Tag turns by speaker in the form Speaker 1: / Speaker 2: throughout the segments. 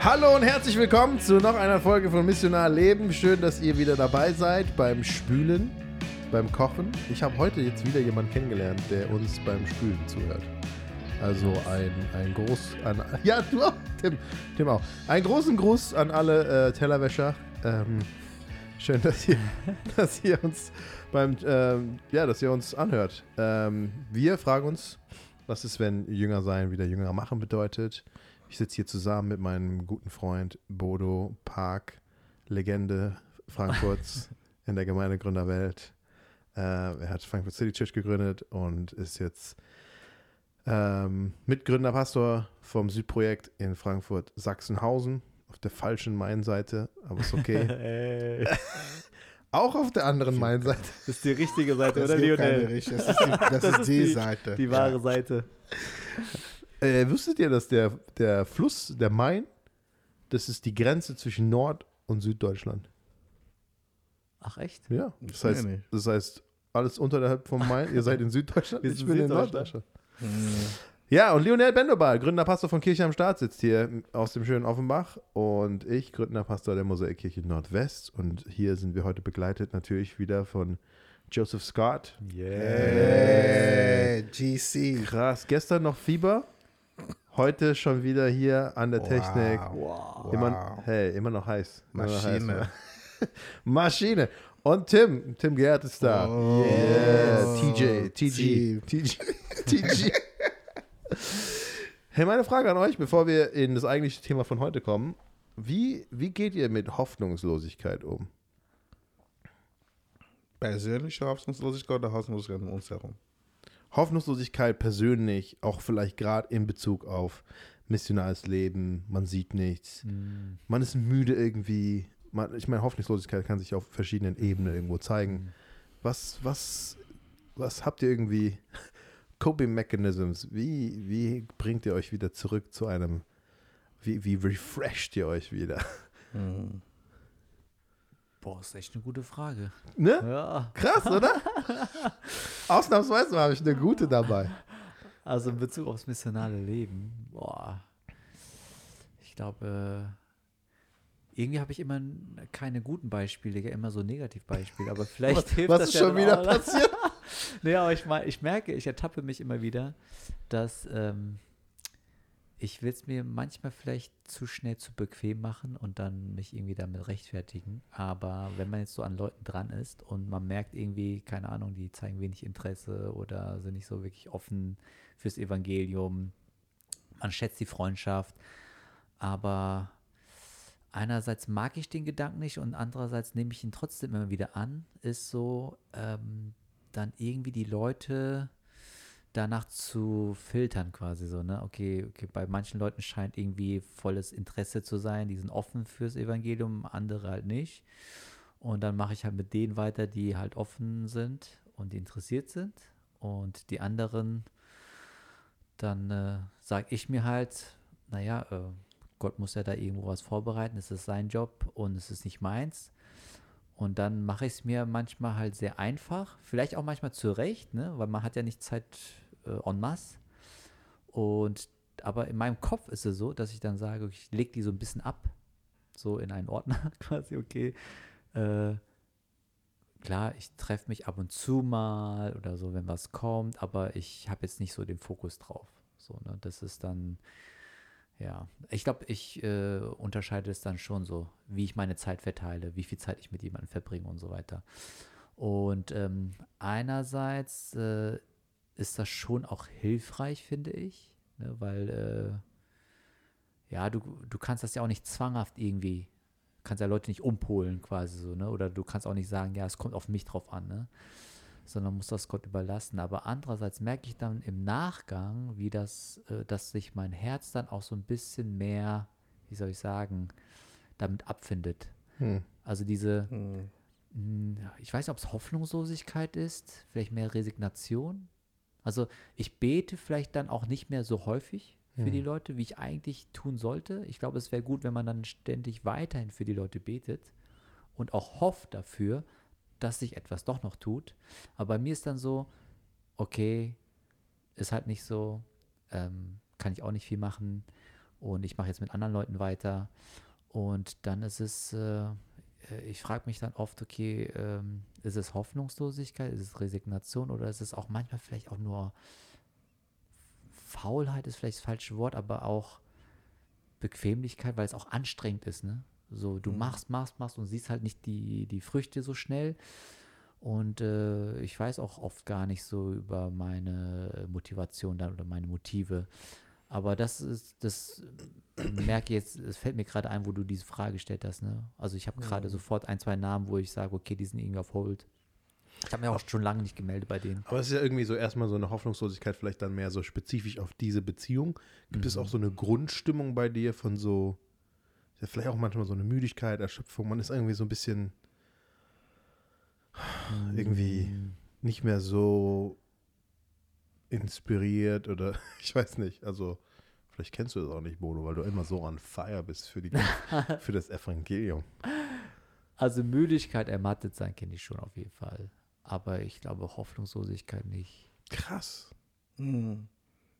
Speaker 1: Hallo und herzlich willkommen zu noch einer Folge von Missionar Leben. Schön, dass ihr wieder dabei seid beim Spülen, beim Kochen. Ich habe heute jetzt wieder jemanden kennengelernt, der uns beim Spülen zuhört. Also ein, ein Gruß an. Ja, du auch, Tim. Tim auch. Einen großen Gruß an alle äh, Tellerwäscher. Ähm, schön, dass ihr, dass ihr uns beim, ähm, ja, dass ihr uns anhört. Ähm, wir fragen uns, was ist, wenn Jünger sein wieder Jünger machen bedeutet. Ich sitze hier zusammen mit meinem guten Freund Bodo Park, Legende Frankfurts in der Gemeindegründerwelt. Äh, er hat Frankfurt City Church gegründet und ist jetzt ähm, Mitgründer, Pastor vom Südprojekt in Frankfurt Sachsenhausen. Auf der falschen Main-Seite, aber ist okay. Auch auf der anderen Main-Seite.
Speaker 2: Das ist die richtige Seite,
Speaker 3: Das
Speaker 2: oder
Speaker 3: keine
Speaker 2: Lionel?
Speaker 3: richtige- Das ist die, das
Speaker 2: Das
Speaker 3: ist die,
Speaker 2: die-
Speaker 3: Seite.
Speaker 2: Die wahre Seite.
Speaker 1: Äh, wusstet ihr, dass der, der Fluss, der Main, das ist die Grenze zwischen Nord- und Süddeutschland?
Speaker 2: Ach echt?
Speaker 1: Ja. Das heißt,
Speaker 3: nicht.
Speaker 1: das heißt, alles unterhalb vom Main, ihr seid in Süddeutschland, ich bin in. Norddeutschland. Ja, und Lionel Bendobal, Gründer Pastor von Kirche am Start, sitzt hier aus dem schönen Offenbach und ich, Gründer Pastor der Mosaikkirche Nordwest. Und hier sind wir heute begleitet natürlich wieder von Joseph Scott.
Speaker 3: Hey, GC.
Speaker 1: Krass, gestern noch Fieber, heute schon wieder hier an der Technik.
Speaker 2: Wow.
Speaker 1: Immer,
Speaker 3: Wow.
Speaker 1: hey, immer noch heiß. Immer noch
Speaker 3: Maschine.
Speaker 1: Heiß, Maschine. Und Tim, Tim Gerd ist da.
Speaker 3: Oh.
Speaker 1: Yeah, TJ, TG. TG, TG. Hey, meine Frage an euch, bevor wir in das eigentliche Thema von heute kommen. Wie, wie geht ihr mit Hoffnungslosigkeit um?
Speaker 3: Persönliche Hoffnungslosigkeit oder Hoffnungslosigkeit um uns herum?
Speaker 1: Hoffnungslosigkeit persönlich, auch vielleicht gerade in Bezug auf missionales Leben, man sieht nichts,
Speaker 2: Hm.
Speaker 1: man ist müde irgendwie. Man, ich meine, Hoffnungslosigkeit kann sich auf verschiedenen Ebenen irgendwo zeigen. Was, was, was habt ihr irgendwie? Coping Mechanisms, wie, wie bringt ihr euch wieder zurück zu einem, wie, wie refresht ihr euch wieder?
Speaker 3: Hm.
Speaker 2: Boah, ist echt eine gute Frage.
Speaker 1: Ne?
Speaker 2: Ja.
Speaker 1: Krass, oder? Ausnahmsweise habe ich eine gute dabei.
Speaker 2: Also in Bezug aufs missionale Leben, boah. Ich glaube, äh, irgendwie habe ich immer keine guten Beispiele, immer so Negativbeispiele, aber vielleicht
Speaker 1: Was,
Speaker 2: hilft
Speaker 1: was
Speaker 2: das
Speaker 1: ist
Speaker 2: ja
Speaker 1: schon wieder
Speaker 2: auch.
Speaker 1: passiert?
Speaker 2: Nee, aber ich, mein, ich merke, ich ertappe mich immer wieder, dass ähm, ich will es mir manchmal vielleicht zu schnell zu bequem machen und dann mich irgendwie damit rechtfertigen. Aber wenn man jetzt so an Leuten dran ist und man merkt irgendwie, keine Ahnung, die zeigen wenig Interesse oder sind nicht so wirklich offen fürs Evangelium, man schätzt die Freundschaft, aber einerseits mag ich den Gedanken nicht und andererseits nehme ich ihn trotzdem immer wieder an, ist so, ähm, dann irgendwie die Leute danach zu filtern quasi so, ne? Okay, okay, bei manchen Leuten scheint irgendwie volles Interesse zu sein, die sind offen fürs Evangelium, andere halt nicht. Und dann mache ich halt mit denen weiter, die halt offen sind und interessiert sind. Und die anderen, dann äh, sage ich mir halt, naja, äh, Gott muss ja da irgendwo was vorbereiten, es ist sein Job und es ist nicht meins. Und dann mache ich es mir manchmal halt sehr einfach, vielleicht auch manchmal zurecht, ne? weil man hat ja nicht Zeit äh, en masse. Und aber in meinem Kopf ist es so, dass ich dann sage, ich lege die so ein bisschen ab, so in einen Ordner quasi, okay. Äh, klar, ich treffe mich ab und zu mal oder so, wenn was kommt, aber ich habe jetzt nicht so den Fokus drauf. So, ne? Das ist dann, ja, ich glaube, ich äh, unterscheide es dann schon so, wie ich meine Zeit verteile, wie viel Zeit ich mit jemandem verbringe und so weiter. Und ähm, einerseits äh, ist das schon auch hilfreich, finde ich, ne, weil äh, ja, du, du kannst das ja auch nicht zwanghaft irgendwie, kannst ja Leute nicht umpolen quasi so, ne? Oder du kannst auch nicht sagen, ja, es kommt auf mich drauf an, ne? Sondern musst das Gott überlassen. Aber andererseits merke ich dann im Nachgang, wie das, äh, dass sich mein Herz dann auch so ein bisschen mehr, wie soll ich sagen, damit abfindet.
Speaker 1: Hm.
Speaker 2: Also diese,
Speaker 3: Hm.
Speaker 2: mh, ja, ich weiß nicht, ob es Hoffnungslosigkeit ist, vielleicht mehr Resignation. Also ich bete vielleicht dann auch nicht mehr so häufig für die Leute, wie ich eigentlich tun sollte. Ich glaube, es wäre gut, wenn man dann ständig weiterhin für die Leute betet und auch hofft dafür, dass sich etwas doch noch tut. Aber bei mir ist dann so, okay, ist halt nicht so, ähm, kann ich auch nicht viel machen. und ich mache jetzt mit anderen Leuten weiter. Und dann ist es, äh, ich frage mich dann oft, okay, ähm, ist es Hoffnungslosigkeit, ist es Resignation oder ist es auch manchmal vielleicht auch nur Faulheit, ist vielleicht das falsche Wort, aber auch Bequemlichkeit, weil es auch anstrengend ist, ne? So, du machst, machst, machst und siehst halt nicht die, die Früchte so schnell. Und äh, ich weiß auch oft gar nicht so über meine Motivation dann oder meine Motive. Aber das ist, das merke ich jetzt, es fällt mir gerade ein, wo du diese Frage gestellt hast. Ne? Also ich habe gerade sofort ein, zwei Namen, wo ich sage, okay, die sind irgendwie auf Hold. Ich habe mir auch schon lange nicht gemeldet bei denen.
Speaker 1: Aber es ist ja irgendwie so erstmal so eine Hoffnungslosigkeit, vielleicht dann mehr so spezifisch auf diese Beziehung. Gibt es auch so eine Grundstimmung bei dir von so, ja, vielleicht auch manchmal so eine Müdigkeit, Erschöpfung? Man ist irgendwie so ein bisschen irgendwie nicht mehr so inspiriert oder ich weiß nicht. Also, vielleicht kennst du das auch nicht, Bodo, weil du immer so on fire bist für, die, für das Evangelium.
Speaker 2: Also Müdigkeit, ermattet sein kenne ich schon auf jeden Fall. Aber ich glaube Hoffnungslosigkeit nicht.
Speaker 1: Krass.
Speaker 3: Hm.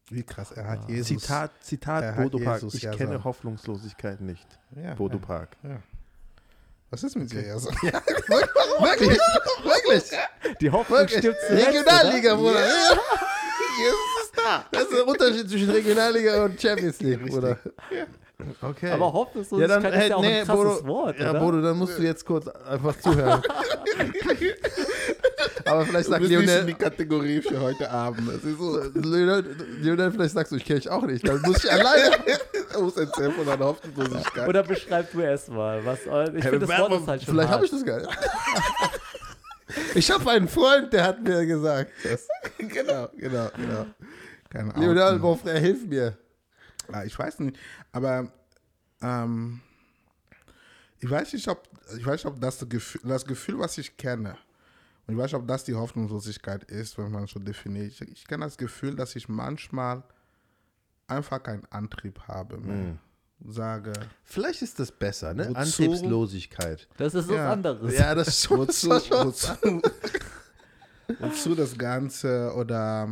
Speaker 3: Wie krass, er hat
Speaker 2: Ah.
Speaker 3: Jesus.
Speaker 1: Zitat, Zitat Bodo Park.
Speaker 3: Jesus
Speaker 1: Ich
Speaker 3: ja
Speaker 1: kenne Hoffnungslosigkeit nicht.
Speaker 3: Ja,
Speaker 1: Bodo
Speaker 3: ja,
Speaker 1: Park.
Speaker 3: ja. Was ist mit dir jetzt?
Speaker 1: Wirklich? Wirklich?
Speaker 2: Die Hoffnung
Speaker 1: Wirklich?
Speaker 2: stirbt zuletzt,
Speaker 1: Regionalliga,
Speaker 2: oder?
Speaker 1: Bruder.
Speaker 3: Jesus ist da.
Speaker 1: Das ist der Unterschied zwischen Regionalliga und Champions League,
Speaker 3: Richtig.
Speaker 1: Bruder. Okay.
Speaker 2: Aber Hoffnungslosigkeit ist ja auch ein krasses Wort,
Speaker 1: ja,
Speaker 2: oder?
Speaker 1: Bodo, dann musst du jetzt kurz einfach zuhören. Aber vielleicht sagt Lionel,
Speaker 3: die Kategorie für heute Abend. Das ist so.
Speaker 1: Lionel, Lionel, vielleicht sagst du, ich kenne dich auch nicht. Dann muss ich alleine.
Speaker 3: Er muss erzählen von einer Hoffnungslosigkeit.
Speaker 2: Oder beschreib du erst mal. Was, ich
Speaker 1: Hey,
Speaker 2: finde, das Wort ist halt schon
Speaker 1: vielleicht habe ich das gar nicht. Ich habe einen Freund, der hat mir gesagt, das.
Speaker 3: genau, genau, genau. Keine Ahnung.
Speaker 1: Lionel, mon frère, hilf mir.
Speaker 3: Ja, ich weiß nicht, aber ähm, ich weiß nicht, ob ich weiß nicht, ob das das Gefühl, das Gefühl, was ich kenne, und ich weiß nicht, ob das die Hoffnungslosigkeit ist, wenn man so definiert. Ich, ich kenne das Gefühl, dass ich manchmal einfach keinen Antrieb habe. Mehr. Sage,
Speaker 1: Vielleicht ist das besser, ne?
Speaker 3: Wozu?
Speaker 1: Antriebslosigkeit.
Speaker 2: Das ist was
Speaker 3: Ja.
Speaker 2: anderes.
Speaker 1: Ja, das ist schon,
Speaker 3: wozu,
Speaker 1: schon
Speaker 3: wozu, wozu das Ganze oder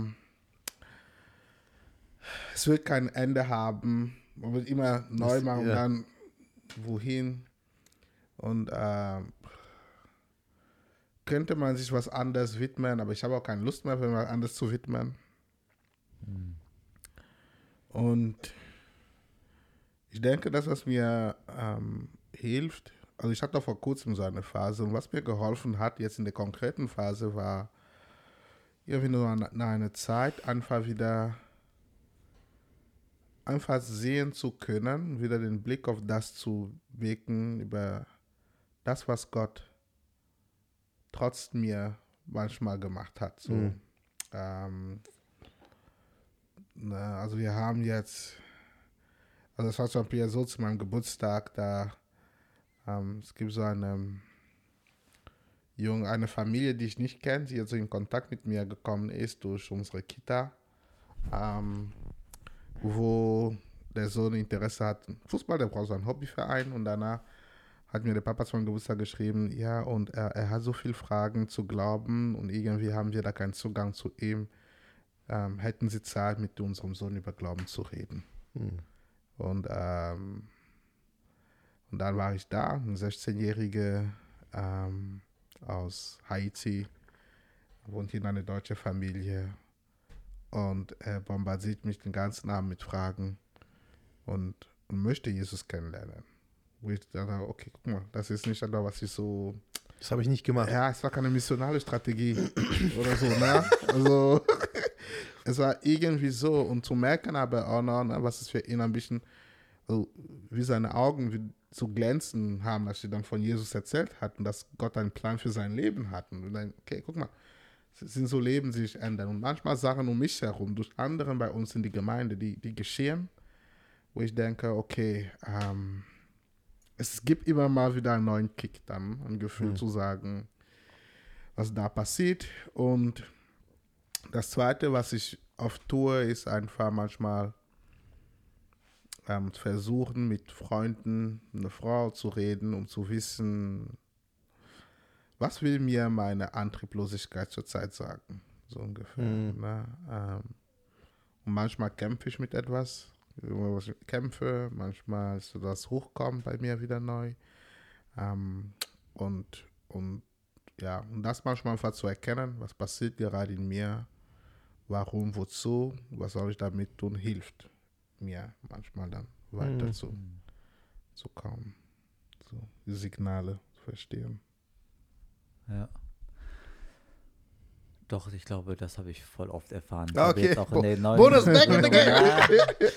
Speaker 3: es wird kein Ende haben. Man wird immer neu
Speaker 1: Das-
Speaker 3: machen und
Speaker 1: ja.
Speaker 3: dann wohin. Und ähm, könnte man sich was anderes widmen, aber ich habe auch keine Lust mehr, was anderes zu widmen. Und ich denke, dass was mir ähm, hilft, also ich hatte vor kurzem so eine Phase und was mir geholfen hat jetzt in der konkreten Phase war irgendwie nur eine, nach einer Zeit einfach wieder einfach sehen zu können, wieder den Blick auf das zu wecken, über das, was Gott trotz mir manchmal gemacht hat. So,
Speaker 1: Mhm.
Speaker 3: ähm, na, also wir haben jetzt, also es war zum Beispiel so zu meinem Geburtstag, da ähm, es gibt so eine junge, eine Familie, die ich nicht kenne, die jetzt in Kontakt mit mir gekommen ist durch unsere Kita, ähm, wo der Sohn Interesse hat, Fußball, der braucht so einen Hobbyverein und danach hat mir der Papa zu meinem Geburtstag geschrieben, ja, und er, er hat so viele Fragen zu glauben und irgendwie haben wir da keinen Zugang zu ihm. Ähm, hätten sie Zeit, mit unserem Sohn über Glauben zu reden.
Speaker 1: Hm.
Speaker 3: Und, ähm, und dann war ich da, ein 16-Jähriger ähm, aus Haiti, wohnt in einer deutschen Familie und er bombardiert mich den ganzen Abend mit Fragen und, und möchte Jesus kennenlernen. Wo ich dachte, okay, guck mal, das ist nicht etwas, was ich so
Speaker 1: Das habe ich nicht gemacht.
Speaker 3: ja, es war keine missionale Strategie oder so, ne? Also, es war irgendwie so. Und zu merken aber auch noch, ne, was es für ihn ein bisschen, also, wie seine Augen wie zu glänzen haben, als er dann von Jesus erzählt hat und dass Gott einen Plan für sein Leben hat. Und dann, okay, guck mal, es sind so Leben, die sich ändern. Und manchmal Sachen um mich herum, durch anderen bei uns in die Gemeinde, die, die geschehen, wo ich denke, okay, ähm, es gibt immer mal wieder einen neuen Kick dann, ein Gefühl zu sagen, was da passiert. Und das Zweite, was ich oft tue, ist einfach manchmal ähm, versuchen, mit Freunden, einer Frau zu reden, um zu wissen, was will mir meine Antrieblosigkeit zurzeit sagen. So ungefähr.
Speaker 1: Mhm.
Speaker 3: Ne? Ähm, und manchmal kämpfe ich mit etwas, ich kämpfe, manchmal so das hochkommt bei mir wieder neu. Ähm, und, und ja, und das manchmal einfach zu erkennen, was passiert gerade in mir, warum, wozu, was soll ich damit tun, hilft mir manchmal dann weiter
Speaker 1: Mhm.
Speaker 3: zu, zu kommen. So, Signale zu verstehen.
Speaker 2: Ja. Doch, ich glaube, das habe ich voll oft erfahren. Ich
Speaker 1: Ah, okay. Bo- Bonus back in the game.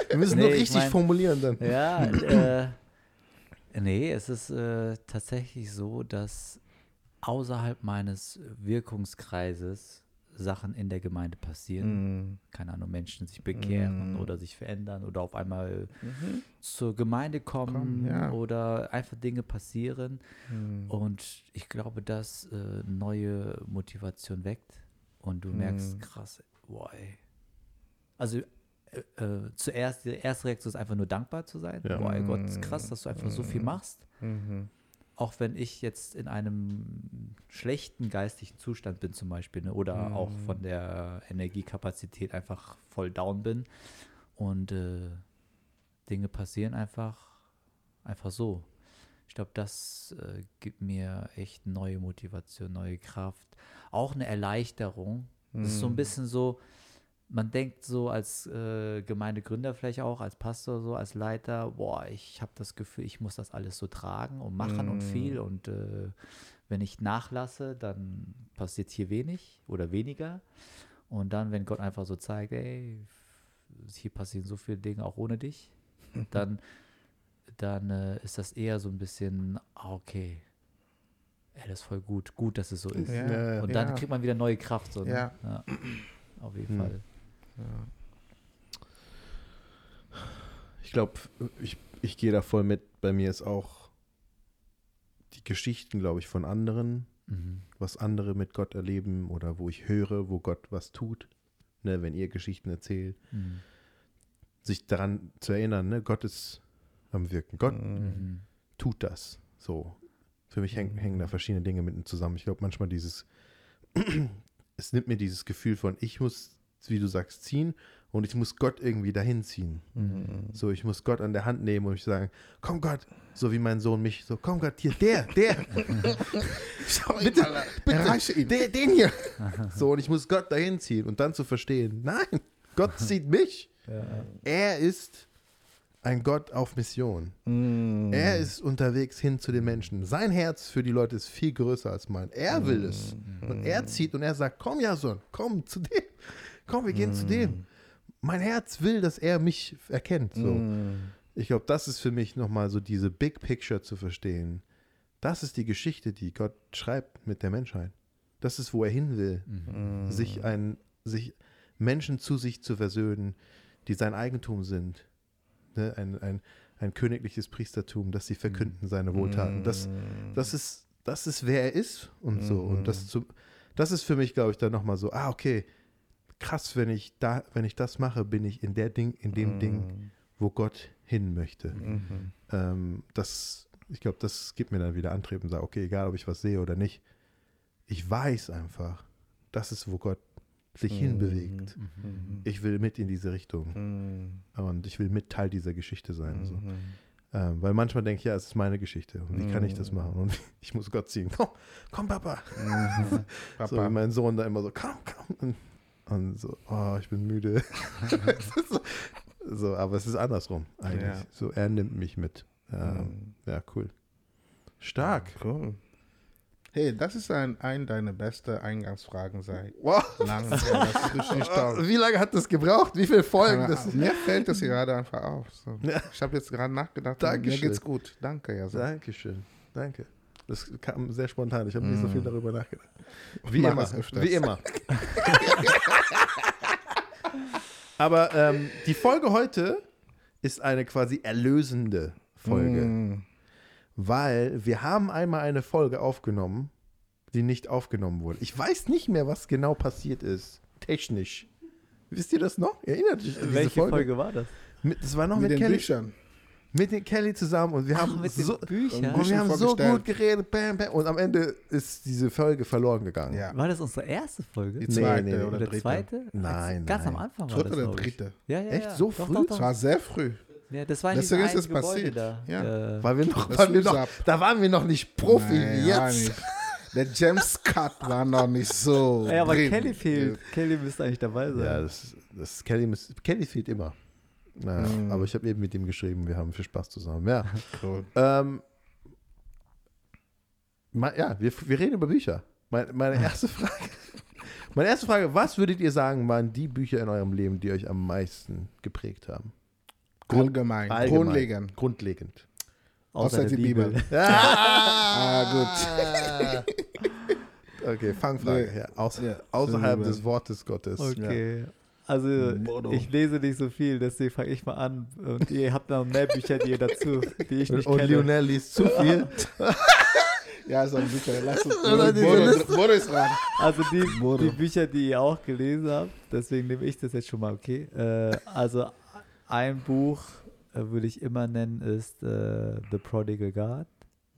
Speaker 1: Wir müssen
Speaker 2: Nee,
Speaker 1: nur
Speaker 2: ich
Speaker 1: richtig
Speaker 2: mein-
Speaker 1: formulieren dann.
Speaker 2: Ja, äh, nee, es ist äh, tatsächlich so, dass außerhalb meines Wirkungskreises Sachen in der Gemeinde passieren. Keine Ahnung, Menschen sich bekehren
Speaker 3: Mm.
Speaker 2: oder sich verändern oder auf einmal zur Gemeinde kommen
Speaker 3: Kommen, ja.
Speaker 2: oder einfach Dinge passieren.
Speaker 3: Mhm.
Speaker 2: Und ich glaube, dass äh, neue Motivation weckt und du merkst,
Speaker 3: Mhm.
Speaker 2: krass, boah, ey. Also äh, äh, zuerst, die erste Reaktion ist einfach nur dankbar zu sein.
Speaker 1: Ja.
Speaker 2: Boah, ey Gott, ist krass, dass du einfach so viel machst.
Speaker 3: Mhm.
Speaker 2: Auch wenn ich jetzt in einem schlechten geistigen Zustand bin zum Beispiel ne? oder auch von der Energiekapazität einfach voll down bin und äh, Dinge passieren einfach, einfach so. Ich glaube, das äh, gibt mir echt neue Motivation, neue Kraft, auch eine Erleichterung. Es ist so ein bisschen so, man denkt so als äh, Gemeindegründer vielleicht auch, als Pastor so, als Leiter, boah, ich habe das Gefühl, ich muss das alles so tragen und machen und viel und äh, wenn ich nachlasse, dann passiert hier wenig oder weniger und dann, wenn Gott einfach so zeigt, ey, hier passieren so viele Dinge auch ohne dich, dann, dann äh, ist das eher so ein bisschen, ah, okay, ey, das ist voll gut, gut, dass es so ist.
Speaker 3: Ja.
Speaker 2: Und dann
Speaker 3: ja.
Speaker 2: kriegt man wieder neue Kraft. So, ne?
Speaker 3: Ja.
Speaker 2: ja. Auf jeden
Speaker 1: Hm.
Speaker 2: Fall.
Speaker 1: Ich glaube, ich, ich gehe da voll mit. Bei mir ist auch die Geschichten, glaube ich, von anderen,
Speaker 2: Mhm.
Speaker 1: was andere mit Gott erleben oder wo ich höre, wo Gott was tut. Ne, wenn ihr Geschichten erzählt,
Speaker 2: Mhm.
Speaker 1: sich daran zu erinnern, ne, Gott ist am Wirken. Gott
Speaker 2: Mhm.
Speaker 1: tut das. So. Für mich häng, hängen da verschiedene Dinge mitten zusammen. Ich glaube, manchmal dieses, es nimmt mir dieses Gefühl von, ich muss, wie du sagst, ziehen und ich muss Gott irgendwie dahin ziehen.
Speaker 3: Mhm.
Speaker 1: So, ich muss Gott an der Hand nehmen und ich sagen, komm Gott, so wie mein Sohn mich, so, komm Gott, hier, der, der.
Speaker 3: Schau
Speaker 1: Bitte,
Speaker 3: mal,
Speaker 1: bitte,
Speaker 3: erreiche ihn.
Speaker 1: Der, den hier. So, und ich muss Gott dahin ziehen und dann zu verstehen, nein, Gott zieht mich. Er ist ein Gott auf Mission.
Speaker 3: Mhm.
Speaker 1: Er ist unterwegs hin zu den Menschen. Sein Herz für die Leute ist viel größer als mein. Er will es. Und er zieht und er sagt, komm Jason, komm zu dem. Komm, wir gehen zu dem. Mein Herz will, dass er mich erkennt. So.
Speaker 3: Mhm.
Speaker 1: Ich glaube, das ist für mich nochmal so diese Big Picture zu verstehen. Das ist die Geschichte, die Gott schreibt mit der Menschheit. Das ist, wo er hin will.
Speaker 3: Mhm.
Speaker 1: Sich, ein, sich Menschen zu sich zu versöhnen, die sein Eigentum sind. Ne? Ein, ein, ein königliches Priestertum, dass sie verkünden seine Wohltaten. Das, das, ist, das ist, wer er ist und so. Und das, zu, das ist für mich, glaube ich, dann nochmal so, ah, okay, krass, wenn ich da, wenn ich das mache, bin ich in der Ding, in dem Ding, wo Gott hin möchte.
Speaker 3: Mhm.
Speaker 1: Ähm, das, ich glaube, das gibt mir dann wieder Antrieb und sagt, okay, egal ob ich was sehe oder nicht, ich weiß einfach, das ist, wo Gott sich hinbewegt.
Speaker 3: Mhm.
Speaker 1: Ich will mit in diese Richtung
Speaker 3: Mhm.
Speaker 1: und ich will mit Teil dieser Geschichte sein. So.
Speaker 3: Mhm.
Speaker 1: Ähm, weil manchmal denke ich, ja, es ist meine Geschichte und wie kann ich das machen? Und ich muss Gott ziehen. Komm, komm, Papa.
Speaker 3: Mhm.
Speaker 1: So wie
Speaker 3: Papa.
Speaker 1: mein Sohn da immer so, komm, komm. Und, und so, oh, ich bin müde. so, so, aber es ist andersrum eigentlich.
Speaker 3: Ja.
Speaker 1: So, er nimmt mich mit. Ja,
Speaker 3: Mhm.
Speaker 1: ja cool. Stark.
Speaker 3: Cool. Hey, das ist ein, ein deiner besten Eingangsfragen seit
Speaker 1: Wow.
Speaker 3: langem.
Speaker 1: Wie lange hat das gebraucht? Wie viele Folgen?
Speaker 3: Aber
Speaker 1: Das,
Speaker 3: mir fällt das gerade einfach auf. So.
Speaker 1: Ja.
Speaker 3: Ich habe jetzt gerade nachgedacht.
Speaker 1: Dankeschön.
Speaker 3: Mir geht's gut. Danke, ja. So.
Speaker 1: Dankeschön. Danke. Das kam sehr spontan. Ich habe nicht so viel darüber nachgedacht. Wie
Speaker 3: Mach
Speaker 1: immer. Wie immer. Aber ähm, die Folge heute ist eine quasi erlösende Folge.
Speaker 3: Mm.
Speaker 1: Weil wir haben einmal eine Folge aufgenommen, die nicht aufgenommen wurde. Ich weiß nicht mehr, was genau passiert ist. Technisch. Wisst ihr das noch? Erinnert euch an diese
Speaker 2: Welche
Speaker 1: Folge?
Speaker 2: Folge war das?
Speaker 1: Mit, das war noch
Speaker 3: Mit
Speaker 1: mit,
Speaker 3: den
Speaker 1: Kelly.
Speaker 3: Büchern.
Speaker 1: Mit den Kelly zusammen und wir haben
Speaker 2: mit
Speaker 1: so,
Speaker 2: den Büchern.
Speaker 1: und wir haben so gut geredet, bam, bam, und am Ende ist diese Folge verloren gegangen.
Speaker 3: Ja.
Speaker 2: War das unsere erste Folge?
Speaker 3: Die zweite
Speaker 1: nee, nee.
Speaker 3: oder
Speaker 2: Oder
Speaker 3: dritte.
Speaker 2: zweite?
Speaker 1: Nein,
Speaker 2: Ganz
Speaker 1: nein.
Speaker 2: am Anfang war
Speaker 3: Dritte
Speaker 2: das,
Speaker 3: oder dritte.
Speaker 2: Ja, ja,
Speaker 1: Echt? So
Speaker 2: Doch,
Speaker 1: früh?
Speaker 2: Doch,
Speaker 3: Es
Speaker 2: doch.
Speaker 3: war sehr früh.
Speaker 2: Ja, das war in
Speaker 3: Deswegen
Speaker 2: diesem
Speaker 3: ist es passiert.
Speaker 2: da.
Speaker 3: Ja.
Speaker 2: Äh,
Speaker 1: Weil wir noch,
Speaker 3: Das
Speaker 1: weil wir noch da waren wir noch nicht Profi
Speaker 3: Nein,
Speaker 1: wie jetzt.
Speaker 3: Der James Cut war noch nicht so.
Speaker 2: ja, aber
Speaker 3: drin.
Speaker 2: Kelly fehlt. Kelly müsste eigentlich dabei sein.
Speaker 1: Ja, das, das Kelly, Kelly fehlt immer. Naja,
Speaker 3: Mm.
Speaker 1: aber ich habe eben mit ihm geschrieben, wir haben viel Spaß zusammen. Ja,
Speaker 3: Cool.
Speaker 1: ähm, ja wir, wir reden über Bücher. Meine, meine erste Frage. Meine erste Frage, was würdet ihr sagen, waren die Bücher in eurem Leben, die euch am meisten geprägt haben?
Speaker 3: Allgemein.
Speaker 1: Allgemein.
Speaker 3: Grundlegend.
Speaker 1: Grundlegend.
Speaker 3: Außer die Bibel.
Speaker 1: Ah, gut. okay, Fangfrage. Ja, außer,
Speaker 3: Ja,
Speaker 1: außerhalb
Speaker 3: Bibel.
Speaker 1: des Wortes Gottes.
Speaker 2: Okay. Also,
Speaker 3: Motto.
Speaker 2: ich lese nicht so viel, deswegen fange ich mal an. Und ihr habt noch mehr Bücher, die ihr dazu, die ich
Speaker 1: Und,
Speaker 2: nicht
Speaker 1: und
Speaker 2: kenne.
Speaker 1: Lionel liest zu viel.
Speaker 3: Ja, so ein Bücher. Lass uns. Bodo. Bodo ist dran.
Speaker 2: Also die, die Bücher, die ihr auch gelesen habt, deswegen nehme ich das jetzt schon mal, okay? Äh, also ein Buch äh, würde ich immer nennen, ist äh, The Prodigal God.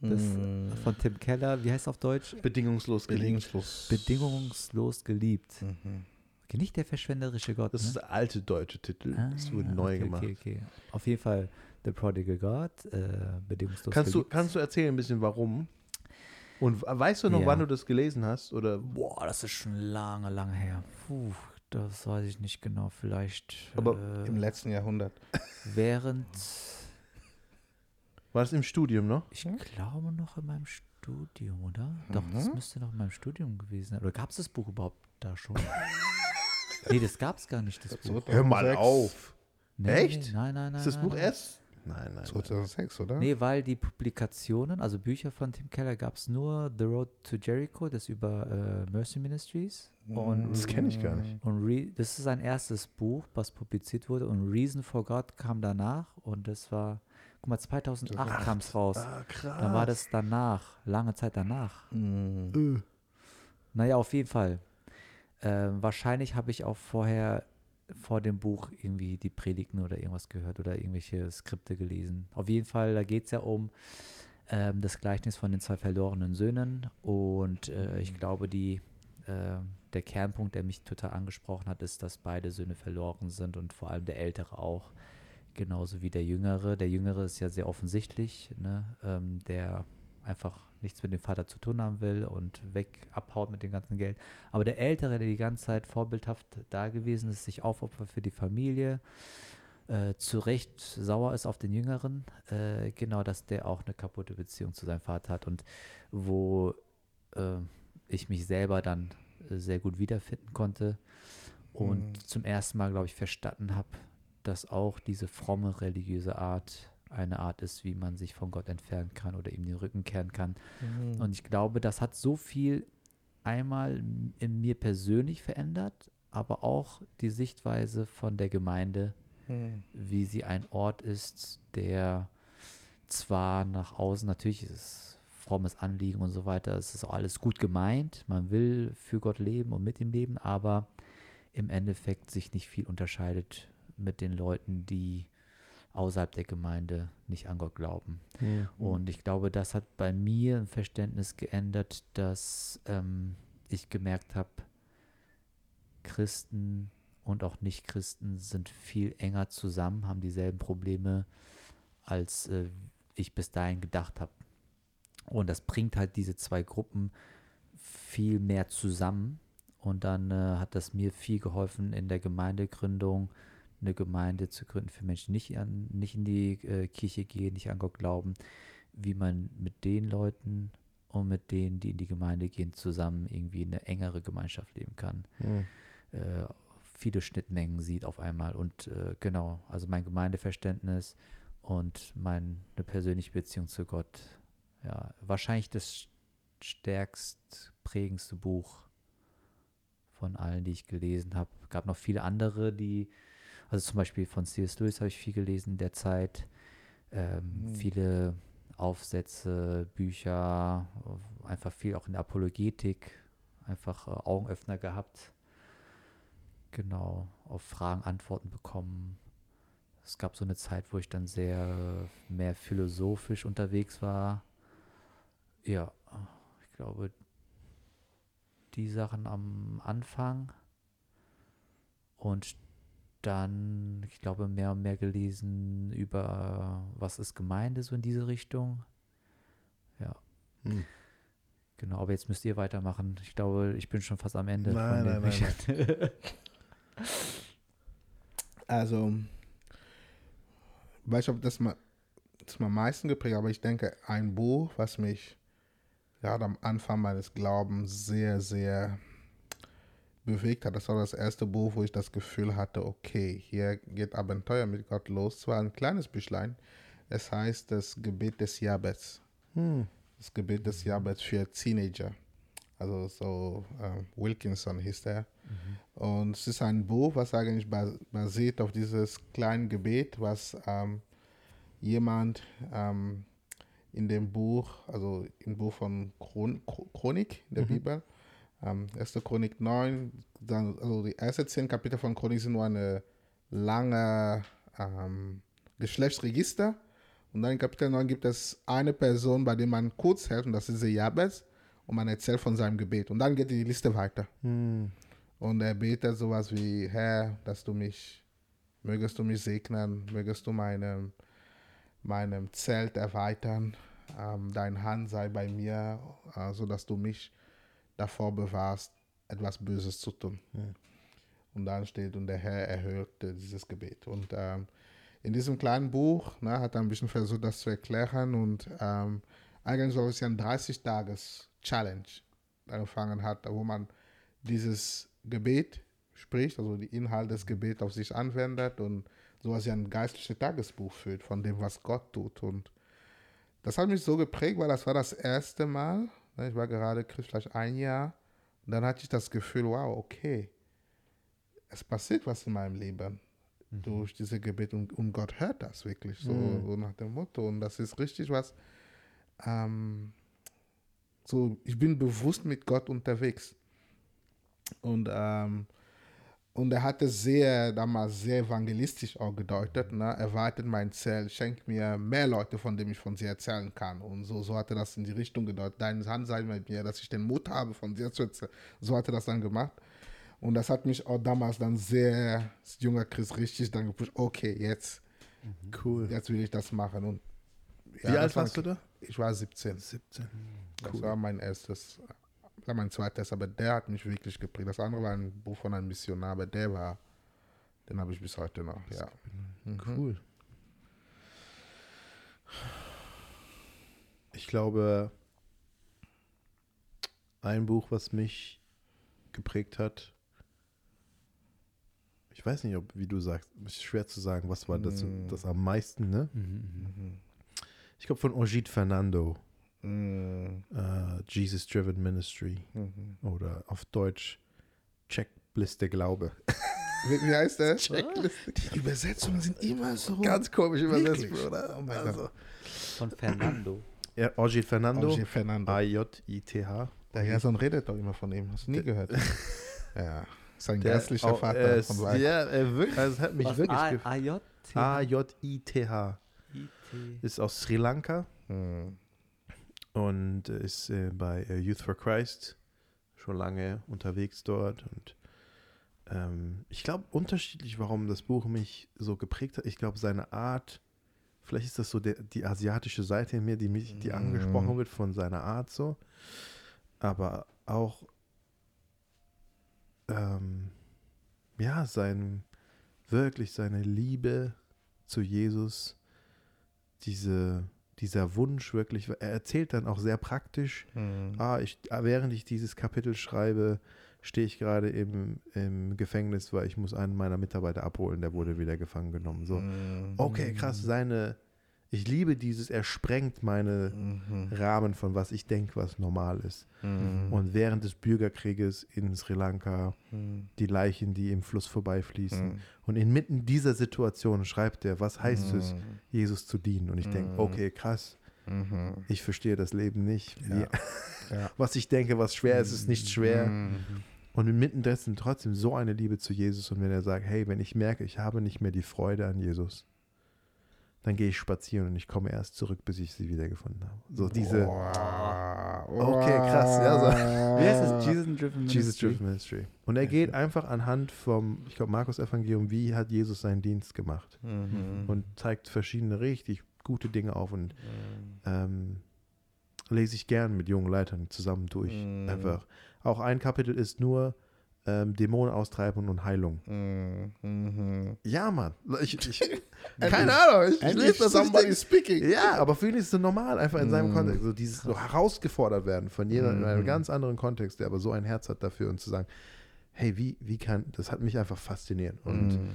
Speaker 2: Das
Speaker 3: Mm.
Speaker 2: von Tim Keller, wie heißt es auf Deutsch?
Speaker 1: Bedingungslos geliebt.
Speaker 3: Bedingungslos.
Speaker 2: Bedingungslos geliebt.
Speaker 3: Mhm.
Speaker 2: Nicht der verschwenderische Gott.
Speaker 1: Das
Speaker 2: ne?
Speaker 1: ist der alte deutsche Titel. das wurde
Speaker 2: Ah,
Speaker 1: neu
Speaker 2: okay,
Speaker 1: gemacht.
Speaker 2: Okay, okay. Auf jeden Fall The Prodigal God, äh, bedingungslos
Speaker 1: Kannst, du, kannst du erzählen ein bisschen warum? Und weißt du noch,
Speaker 2: Ja.
Speaker 1: wann du das gelesen hast? Oder
Speaker 2: Boah, das ist schon lange, lange her. Puh, das weiß ich nicht genau. Vielleicht
Speaker 1: Aber
Speaker 2: äh,
Speaker 3: Im letzten Jahrhundert.
Speaker 2: während,
Speaker 1: war das im Studium noch?
Speaker 2: ich glaube noch in meinem Studium, oder? Doch, das
Speaker 3: Mhm.
Speaker 2: müsste noch in meinem Studium gewesen sein. Oder gab es das Buch überhaupt da schon? nee, das gab es gar nicht, das Buch.
Speaker 1: Hör mal
Speaker 3: 2006.
Speaker 1: auf.
Speaker 2: Nee,
Speaker 1: Echt?
Speaker 2: Nee, nein, nein, nein.
Speaker 1: Ist das
Speaker 2: nein,
Speaker 1: Buch
Speaker 2: nein.
Speaker 1: erst? Nein, nein. nein.
Speaker 3: 2006, oder?
Speaker 2: Nee, weil die Publikationen, also Bücher von Tim Keller, gab es nur The Road to Jericho, das über äh, Mercy Ministries. Und,
Speaker 1: Das kenne ich gar nicht.
Speaker 2: und Re das ist sein erstes Buch, was publiziert wurde. Und Reason for God kam danach. Und das war, guck mal, 2008 kam es raus.
Speaker 1: Ah, krass.
Speaker 2: Dann war das danach, lange Zeit danach.
Speaker 3: Mhm.
Speaker 2: Naja, auf jeden Fall. Ähm, wahrscheinlich habe ich auch vorher vor dem Buch irgendwie die Predigten oder irgendwas gehört oder irgendwelche Skripte gelesen. Auf jeden Fall, da geht es ja um ähm, das Gleichnis von den zwei verlorenen Söhnen und äh, ich glaube, die, äh, der Kernpunkt, der mich total angesprochen hat, ist, dass beide Söhne verloren sind und vor allem der Ältere auch, genauso wie der Jüngere. Der Jüngere ist ja sehr offensichtlich, ne? ähm, der einfach nichts mit dem Vater zu tun haben will und weg abhaut mit dem ganzen Geld. Aber der Ältere, der die ganze Zeit vorbildhaft da gewesen ist, sich aufopfert für die Familie, äh, zu Recht sauer ist auf den Jüngeren, äh, genau, dass der auch eine kaputte Beziehung zu seinem Vater hat und wo äh, ich mich selber dann sehr gut wiederfinden konnte und
Speaker 3: Mhm.
Speaker 2: zum ersten Mal, glaube ich, verstanden habe, dass auch diese fromme religiöse Art eine Art ist, wie man sich von Gott entfernen kann oder ihm den Rücken kehren kann.
Speaker 3: Mhm.
Speaker 2: Und ich glaube, das hat so viel einmal in mir persönlich verändert, aber auch die Sichtweise von der Gemeinde,
Speaker 3: Mhm.
Speaker 2: wie sie ein Ort ist, der zwar nach außen natürlich ist es frommes Anliegen und so weiter, es ist auch alles gut gemeint, man will für Gott leben und mit ihm leben, aber im Endeffekt sich nicht viel unterscheidet mit den Leuten, die außerhalb der Gemeinde nicht an Gott glauben.
Speaker 1: Mhm.
Speaker 2: Und ich glaube, das hat bei mir ein Verständnis geändert, dass ähm, ich gemerkt habe, Christen und auch Nicht-Christen sind viel enger zusammen, haben dieselben Probleme, als äh, ich bis dahin gedacht habe. Und das bringt halt diese zwei Gruppen viel mehr zusammen. Und dann äh, hat das mir viel geholfen in der Gemeindegründung, eine Gemeinde zu gründen für Menschen, die nicht, an, nicht in die äh, Kirche gehen, nicht an Gott glauben, wie man mit den Leuten und mit denen, die in die Gemeinde gehen, zusammen irgendwie eine engere Gemeinschaft leben kann.
Speaker 1: Mhm.
Speaker 2: Äh, viele Schnittmengen sieht auf einmal. Und äh, genau, also mein Gemeindeverständnis und meine persönliche Beziehung zu Gott. Ja, wahrscheinlich das stärkst prägendste Buch von allen, die ich gelesen habe. gab noch viele andere, die, also zum Beispiel von C.S. Lewis habe ich viel gelesen in der Zeit. Ähm,
Speaker 3: Mhm.
Speaker 2: Viele Aufsätze, Bücher, einfach viel auch in der Apologetik, einfach äh, Augenöffner gehabt. Genau, auf Fragen Antworten bekommen. es gab so eine Zeit, wo ich dann sehr mehr philosophisch unterwegs war. Ja, ich glaube, die Sachen am Anfang und dann, ich glaube, mehr und mehr gelesen über was ist Gemeinde, so in diese Richtung. Ja.
Speaker 1: Hm.
Speaker 2: Genau, aber jetzt müsst ihr weitermachen. Ich glaube, ich bin schon fast am Ende.
Speaker 1: Nein,
Speaker 2: von
Speaker 1: nein, nein,
Speaker 2: ich-
Speaker 3: Also, weiß ich, ob das mal, das mal am meisten geprägt, aber ich denke, ein Buch, was mich gerade am Anfang meines Glaubens sehr, sehr bewegt hat, das war das erste Buch, wo ich das Gefühl hatte, okay, hier geht Abenteuer mit Gott los. Zwar ein kleines Büchlein, es heißt das Gebet des Jabez.
Speaker 1: Hm.
Speaker 3: Das Gebet des Jabez für Teenager. Also so äh, Wilkinson hieß der. Und es ist ein Buch, was eigentlich bas basiert auf dieses kleine Gebet, was ähm, jemand ähm, in dem Buch, also im Buch von Chron Chro- Chronik der Bibel, ähm, 1. Chronik 9, dann, also die ersten zehn Kapitel von Chronik sind nur eine lange ähm, Geschlechtsregister. Und dann in Kapitel 9 gibt es eine Person, bei der man kurz hält, und das ist der Jabez, und man erzählt von seinem Gebet. Und dann geht die Liste weiter.
Speaker 1: Hm.
Speaker 3: Und er betet sowas wie, Herr, dass du mich, mögest du mich segnen, mögest du meinem, meinem Zelt erweitern, ähm, deine Hand sei bei mir, äh, sodass du mich davor bewahrst, etwas Böses zu tun. Und dann steht, und der Herr erhört äh, dieses Gebet. Und ähm, in diesem kleinen Buch ne, hat er ein bisschen versucht, das zu erklären. Und ähm, eigentlich soll es ja ein 30-Tages-Challenge angefangen hat, wo man dieses Gebet spricht, also die Inhalt des Gebets auf sich anwendet und sowas wie ein geistliches Tagesbuch führt von dem, was Gott tut. Und das hat mich so geprägt, weil das war das erste Mal. Ne, Ich war gerade vielleicht ein Jahr. Und dann hatte ich das Gefühl, wow, okay, es passiert was in meinem Leben durch diese Gebet und, und Gott hört das wirklich so,
Speaker 1: Mhm.
Speaker 3: so nach dem Motto. Und das ist richtig was. Ähm, so, ich bin bewusst mit Gott unterwegs. Und, ähm, und er hatte sehr, damals sehr evangelistisch auch gedeutet, ne? erweitert mein Zelt, schenkt mir mehr Leute, von denen ich von dir erzählen kann. Und so, so hat er das in die Richtung gedeutet. Deine Hand sei mit mir, dass ich den Mut habe, von dir zu erzählen. So hat er das dann gemacht. Und das hat mich auch damals dann sehr, als junger Christ, richtig dann gepusht, okay, jetzt,
Speaker 1: Cool.
Speaker 3: jetzt will ich das machen. Und
Speaker 1: Wie alt
Speaker 3: war-
Speaker 1: warst du da?
Speaker 3: Ich war 17.
Speaker 1: 17.
Speaker 3: Das war mein erstes, war mein zweites, aber der hat mich wirklich geprägt. Das andere war ein Buch von einem Missionar, aber der war, den habe ich bis heute noch, ja. Mhm.
Speaker 1: Cool. Ich glaube, ein Buch, was mich geprägt hat, ich weiß nicht, ob, wie du sagst, ist schwer zu sagen, was war das,
Speaker 3: Mm.
Speaker 1: das am meisten, ne?
Speaker 3: Mhm.
Speaker 1: Ich glaube von Ogid Fernando,
Speaker 3: Mhm.
Speaker 1: äh, Jesus Driven Ministry
Speaker 3: Mhm.
Speaker 1: oder auf Deutsch Checkliste Glaube.
Speaker 3: Wie, wie heißt der?
Speaker 1: Checkliste.
Speaker 3: Die Übersetzungen sind immer so.
Speaker 1: Ganz komisch übersetzt? Bruder.
Speaker 3: Oh mein
Speaker 1: also,
Speaker 2: Von Fernando.
Speaker 1: ja, Ogid Fernando,
Speaker 3: Roger Fernando.
Speaker 1: A-J-I-T-H.
Speaker 3: Der Jason redet doch immer von ihm. Hast du nie gehört? ja. Sein
Speaker 1: Der
Speaker 3: geistlicher
Speaker 1: auch,
Speaker 3: Vater
Speaker 1: äh,
Speaker 3: von Weih.
Speaker 1: Ja, er wirklich, also hat mich
Speaker 2: Was?
Speaker 1: wirklich
Speaker 2: A-
Speaker 1: gef-
Speaker 2: AJ?
Speaker 1: A-J-I-T-H.
Speaker 2: I-T.
Speaker 1: Ist aus Sri Lanka
Speaker 3: Mhm.
Speaker 1: Und ist äh, bei äh, Youth for Christ schon lange unterwegs dort. Und ähm, ich glaube, unterschiedlich, warum das Buch mich so geprägt hat. Ich glaube, seine Art, vielleicht ist das so der, die asiatische Seite in mir, die mich, die
Speaker 3: Mhm.
Speaker 1: angesprochen wird von seiner Art so. Aber auch ähm, ja, sein wirklich seine Liebe zu Jesus, diese, dieser Wunsch wirklich, er erzählt dann auch sehr praktisch,
Speaker 3: Mhm.
Speaker 1: ah, ich, ah, während ich dieses Kapitel schreibe, stehe ich gerade im, im Gefängnis, weil ich muss einen meiner Mitarbeiter abholen, der wurde wieder gefangen genommen. So,
Speaker 3: Mhm.
Speaker 1: okay, krass, seine, ich liebe dieses, er sprengt meine
Speaker 3: Mhm.
Speaker 1: Rahmen von was ich denke, was normal ist.
Speaker 3: Mhm.
Speaker 1: Und während des Bürgerkrieges in Sri Lanka,
Speaker 3: Mhm.
Speaker 1: die Leichen, die im Fluss vorbeifließen.
Speaker 3: Mhm.
Speaker 1: Und inmitten dieser Situation schreibt er, was heißt es,
Speaker 3: Mhm.
Speaker 1: Jesus zu dienen? Und ich denke,
Speaker 3: Mhm.
Speaker 1: okay, krass, ich verstehe das Leben nicht.
Speaker 3: Ja. Ja.
Speaker 1: Was ich denke, was schwer ist, ist nicht schwer. Und inmitten dessen trotzdem so eine Liebe zu Jesus. Und wenn er sagt, hey, wenn ich merke, ich habe nicht mehr die Freude an Jesus, dann gehe ich spazieren und ich komme erst zurück, bis ich sie wiedergefunden habe. So diese. Okay, krass, ja, so.
Speaker 2: Wie heißt das? Jesus Driven
Speaker 1: Jesus
Speaker 2: Ministry?
Speaker 1: Driven Ministry. Und er geht einfach anhand vom, ich glaube, Markus Evangelium, wie hat Jesus seinen Dienst gemacht
Speaker 3: Mhm.
Speaker 1: und zeigt verschiedene richtig gute Dinge auf und ähm, lese ich gern mit jungen Leitern zusammen durch.
Speaker 3: Mhm.
Speaker 1: Einfach. Auch ein Kapitel ist nur ähm, Dämonen austreiben und Heilung.
Speaker 3: Mhm. Mhm.
Speaker 1: Ja, Mann. Ich, ich, keine Ahnung. Ich, ich lese das
Speaker 3: somebody speaking.
Speaker 1: Ja, aber für ihn ist es so normal, einfach in seinem
Speaker 3: Mm.
Speaker 1: Kontext. So dieses so herausgefordert werden von jemandem in einem
Speaker 3: Mhm.
Speaker 1: ganz anderen Kontext, der aber so ein Herz hat dafür und zu sagen, hey, wie, wie kann, das hat mich einfach fasziniert. Und
Speaker 3: Mhm.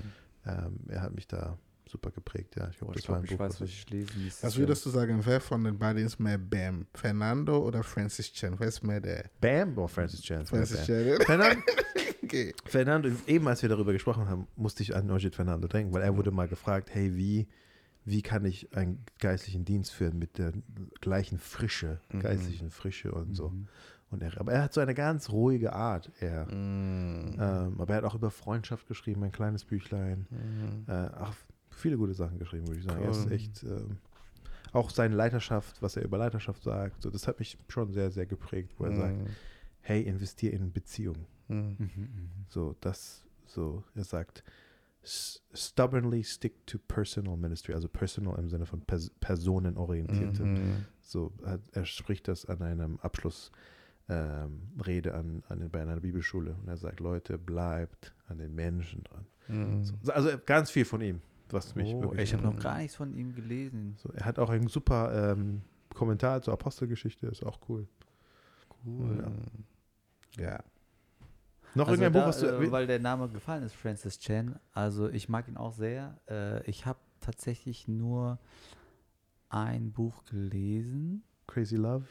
Speaker 1: ähm, er hat mich da super geprägt, ja. Ich glaube,
Speaker 2: Boah,
Speaker 1: das
Speaker 2: ich
Speaker 1: ein
Speaker 2: ich
Speaker 1: Buch,
Speaker 2: weiß,
Speaker 1: was ich
Speaker 2: lesen nächstes
Speaker 3: Was würdest du sagen, wer von den beiden ist mehr Bam? Fernando oder Francis Chen? Wer ist mehr der?
Speaker 1: Bam, oh, Francis Chan.
Speaker 3: Francis. Chen.
Speaker 1: Fernando,
Speaker 3: okay.
Speaker 1: Fernando, eben als wir darüber gesprochen haben, musste ich an Nojit Fernando denken, weil er wurde mal gefragt, hey, wie, wie kann ich einen geistlichen Dienst führen mit der gleichen Frische,
Speaker 3: Mhm.
Speaker 1: geistlichen Frische und so.
Speaker 2: Mhm.
Speaker 1: Und er, aber er hat so eine ganz ruhige Art, er.
Speaker 3: Mhm.
Speaker 1: Ähm, aber er hat auch über Freundschaft geschrieben, ein kleines Büchlein.
Speaker 3: Mhm.
Speaker 1: Äh, ach, viele gute Sachen geschrieben, würde ich sagen. Er ist
Speaker 3: Cool.
Speaker 1: echt, ähm, auch seine Leiterschaft, was er über Leiterschaft sagt, so, das hat mich schon sehr, sehr geprägt, wo er sagt, hey, investier in Beziehungen.
Speaker 3: Mhm.
Speaker 2: Mhm, mhm.
Speaker 1: So, das, so, er sagt, "S- stubbornly stick to personal ministry, also personal im Sinne von pers personenorientierte.
Speaker 3: Mhm.
Speaker 1: So, hat, er spricht das an einem Abschluss. Ähm, an, an, bei einer Bibelschule und er sagt, Leute, bleibt an den Menschen dran.
Speaker 3: Mhm.
Speaker 1: So, also ganz viel von ihm, was mich
Speaker 2: Oh,
Speaker 1: wirklich.
Speaker 2: ich habe noch gar nichts von ihm gelesen.
Speaker 1: so, er hat auch einen super ähm, Kommentar zur Apostelgeschichte, ist auch cool.
Speaker 3: Cool.
Speaker 1: Ja.
Speaker 3: Ja.
Speaker 1: Noch
Speaker 2: Also
Speaker 1: irgendein
Speaker 2: da,
Speaker 1: Buch, was du.
Speaker 2: äh, weil der Name gefallen ist, Francis Chan. Also ich mag ihn auch sehr. Äh, ich habe tatsächlich nur ein Buch gelesen,
Speaker 1: Crazy Love.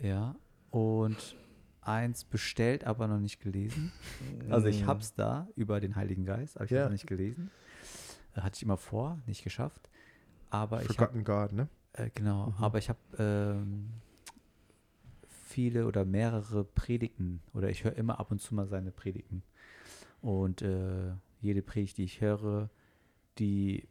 Speaker 2: ja, und eins bestellt, aber noch nicht gelesen. Also ich hab's da über den Heiligen Geist, aber ich
Speaker 1: Ja.
Speaker 2: habe nicht gelesen. Äh, Hatte ich immer vor, nicht geschafft. Aber ich habe
Speaker 1: Forgotten God, ne?
Speaker 2: Äh, genau,
Speaker 1: Mhm.
Speaker 2: aber ich habe ähm, viele oder mehrere Predigten oder ich höre immer ab und zu mal seine Predigten. Und äh, jede Predigt, die ich höre, die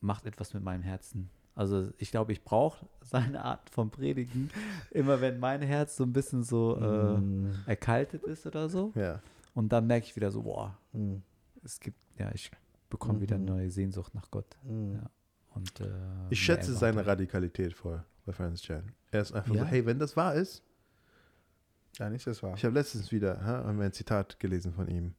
Speaker 2: macht etwas mit meinem Herzen. Also ich glaube, ich brauche seine Art von Predigen. Immer wenn mein Herz so ein bisschen so äh,
Speaker 3: Mhm.
Speaker 2: erkaltet ist oder so.
Speaker 1: Ja.
Speaker 2: Und dann merke ich wieder so, boah,
Speaker 3: Mhm.
Speaker 2: es gibt, ja, ich bekomme wieder eine
Speaker 3: Mhm.
Speaker 2: neue Sehnsucht nach Gott.
Speaker 3: Mhm.
Speaker 2: Ja. Und, äh,
Speaker 1: Ich schätze seine. Radikalität voll bei Francis Chan. Er ist einfach
Speaker 2: Ja?
Speaker 1: so, hey, wenn das wahr ist,
Speaker 3: Ja, nicht das wahr.
Speaker 1: Ich habe letztens wieder ha, haben wir ein Zitat gelesen von ihm.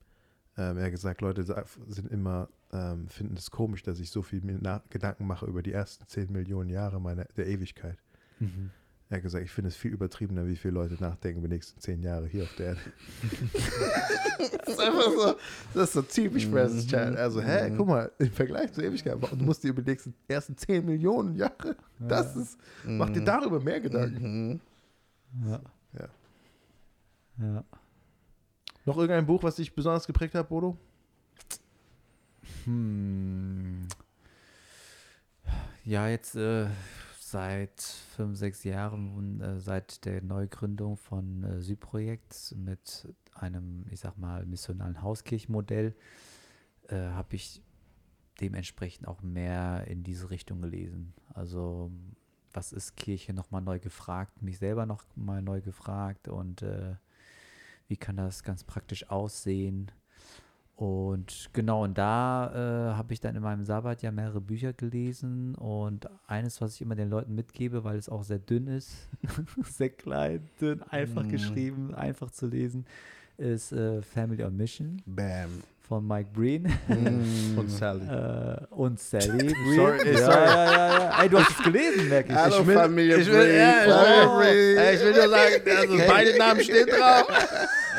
Speaker 1: Ähm, er hat gesagt, Leute sind immer, ähm, finden es komisch, dass ich so viel Gedanken mache über die ersten 10 Millionen Jahre meiner, der Ewigkeit.
Speaker 2: Mhm.
Speaker 1: Er hat gesagt, ich finde es viel übertriebener, wie viele Leute nachdenken über die nächsten 10 Jahre hier auf der Erde. das ist einfach so, das ist so typisch Francis Chan. Also, hä,
Speaker 3: Mhm.
Speaker 1: guck mal, im Vergleich zur Ewigkeit, du musst dir über die nächsten ersten 10 Millionen Jahre, das ist, mach dir darüber mehr Gedanken.
Speaker 3: Mhm.
Speaker 2: Ja.
Speaker 1: Ja.
Speaker 2: Ja.
Speaker 1: Noch irgendein Buch, was dich besonders geprägt hat, Bodo?
Speaker 2: Hm. Ja, jetzt äh, seit fünf, sechs Jahren, äh, seit der Neugründung von äh, Südprojekt mit einem, ich sag mal, missionalen Hauskirchenmodell, äh, habe ich dementsprechend auch mehr in diese Richtung gelesen. Also, was ist Kirche nochmal neu gefragt, mich selber noch mal neu gefragt und äh, wie kann das ganz praktisch aussehen? Und genau, und da äh, habe ich dann in meinem Sabbat ja mehrere Bücher gelesen und eines, was ich immer den Leuten mitgebe, weil es auch sehr dünn ist, sehr klein, dünn, einfach
Speaker 3: Mm.
Speaker 2: geschrieben, einfach zu lesen, ist äh, Family on Mission
Speaker 3: Bam.
Speaker 2: von Mike Breen
Speaker 3: Mhm.
Speaker 1: Und Sally.
Speaker 2: äh, und Sally Breen.
Speaker 1: Sorry,
Speaker 2: ja,
Speaker 1: sorry.
Speaker 2: ja, ja, ja. Ey, du hast es gelesen, merke ich.
Speaker 3: Hallo
Speaker 1: Ich will-
Speaker 3: Familie
Speaker 1: ich will- ja, ich
Speaker 3: Breen.
Speaker 1: will- Ey, ich will nur sagen, also beide Namen stehen drauf.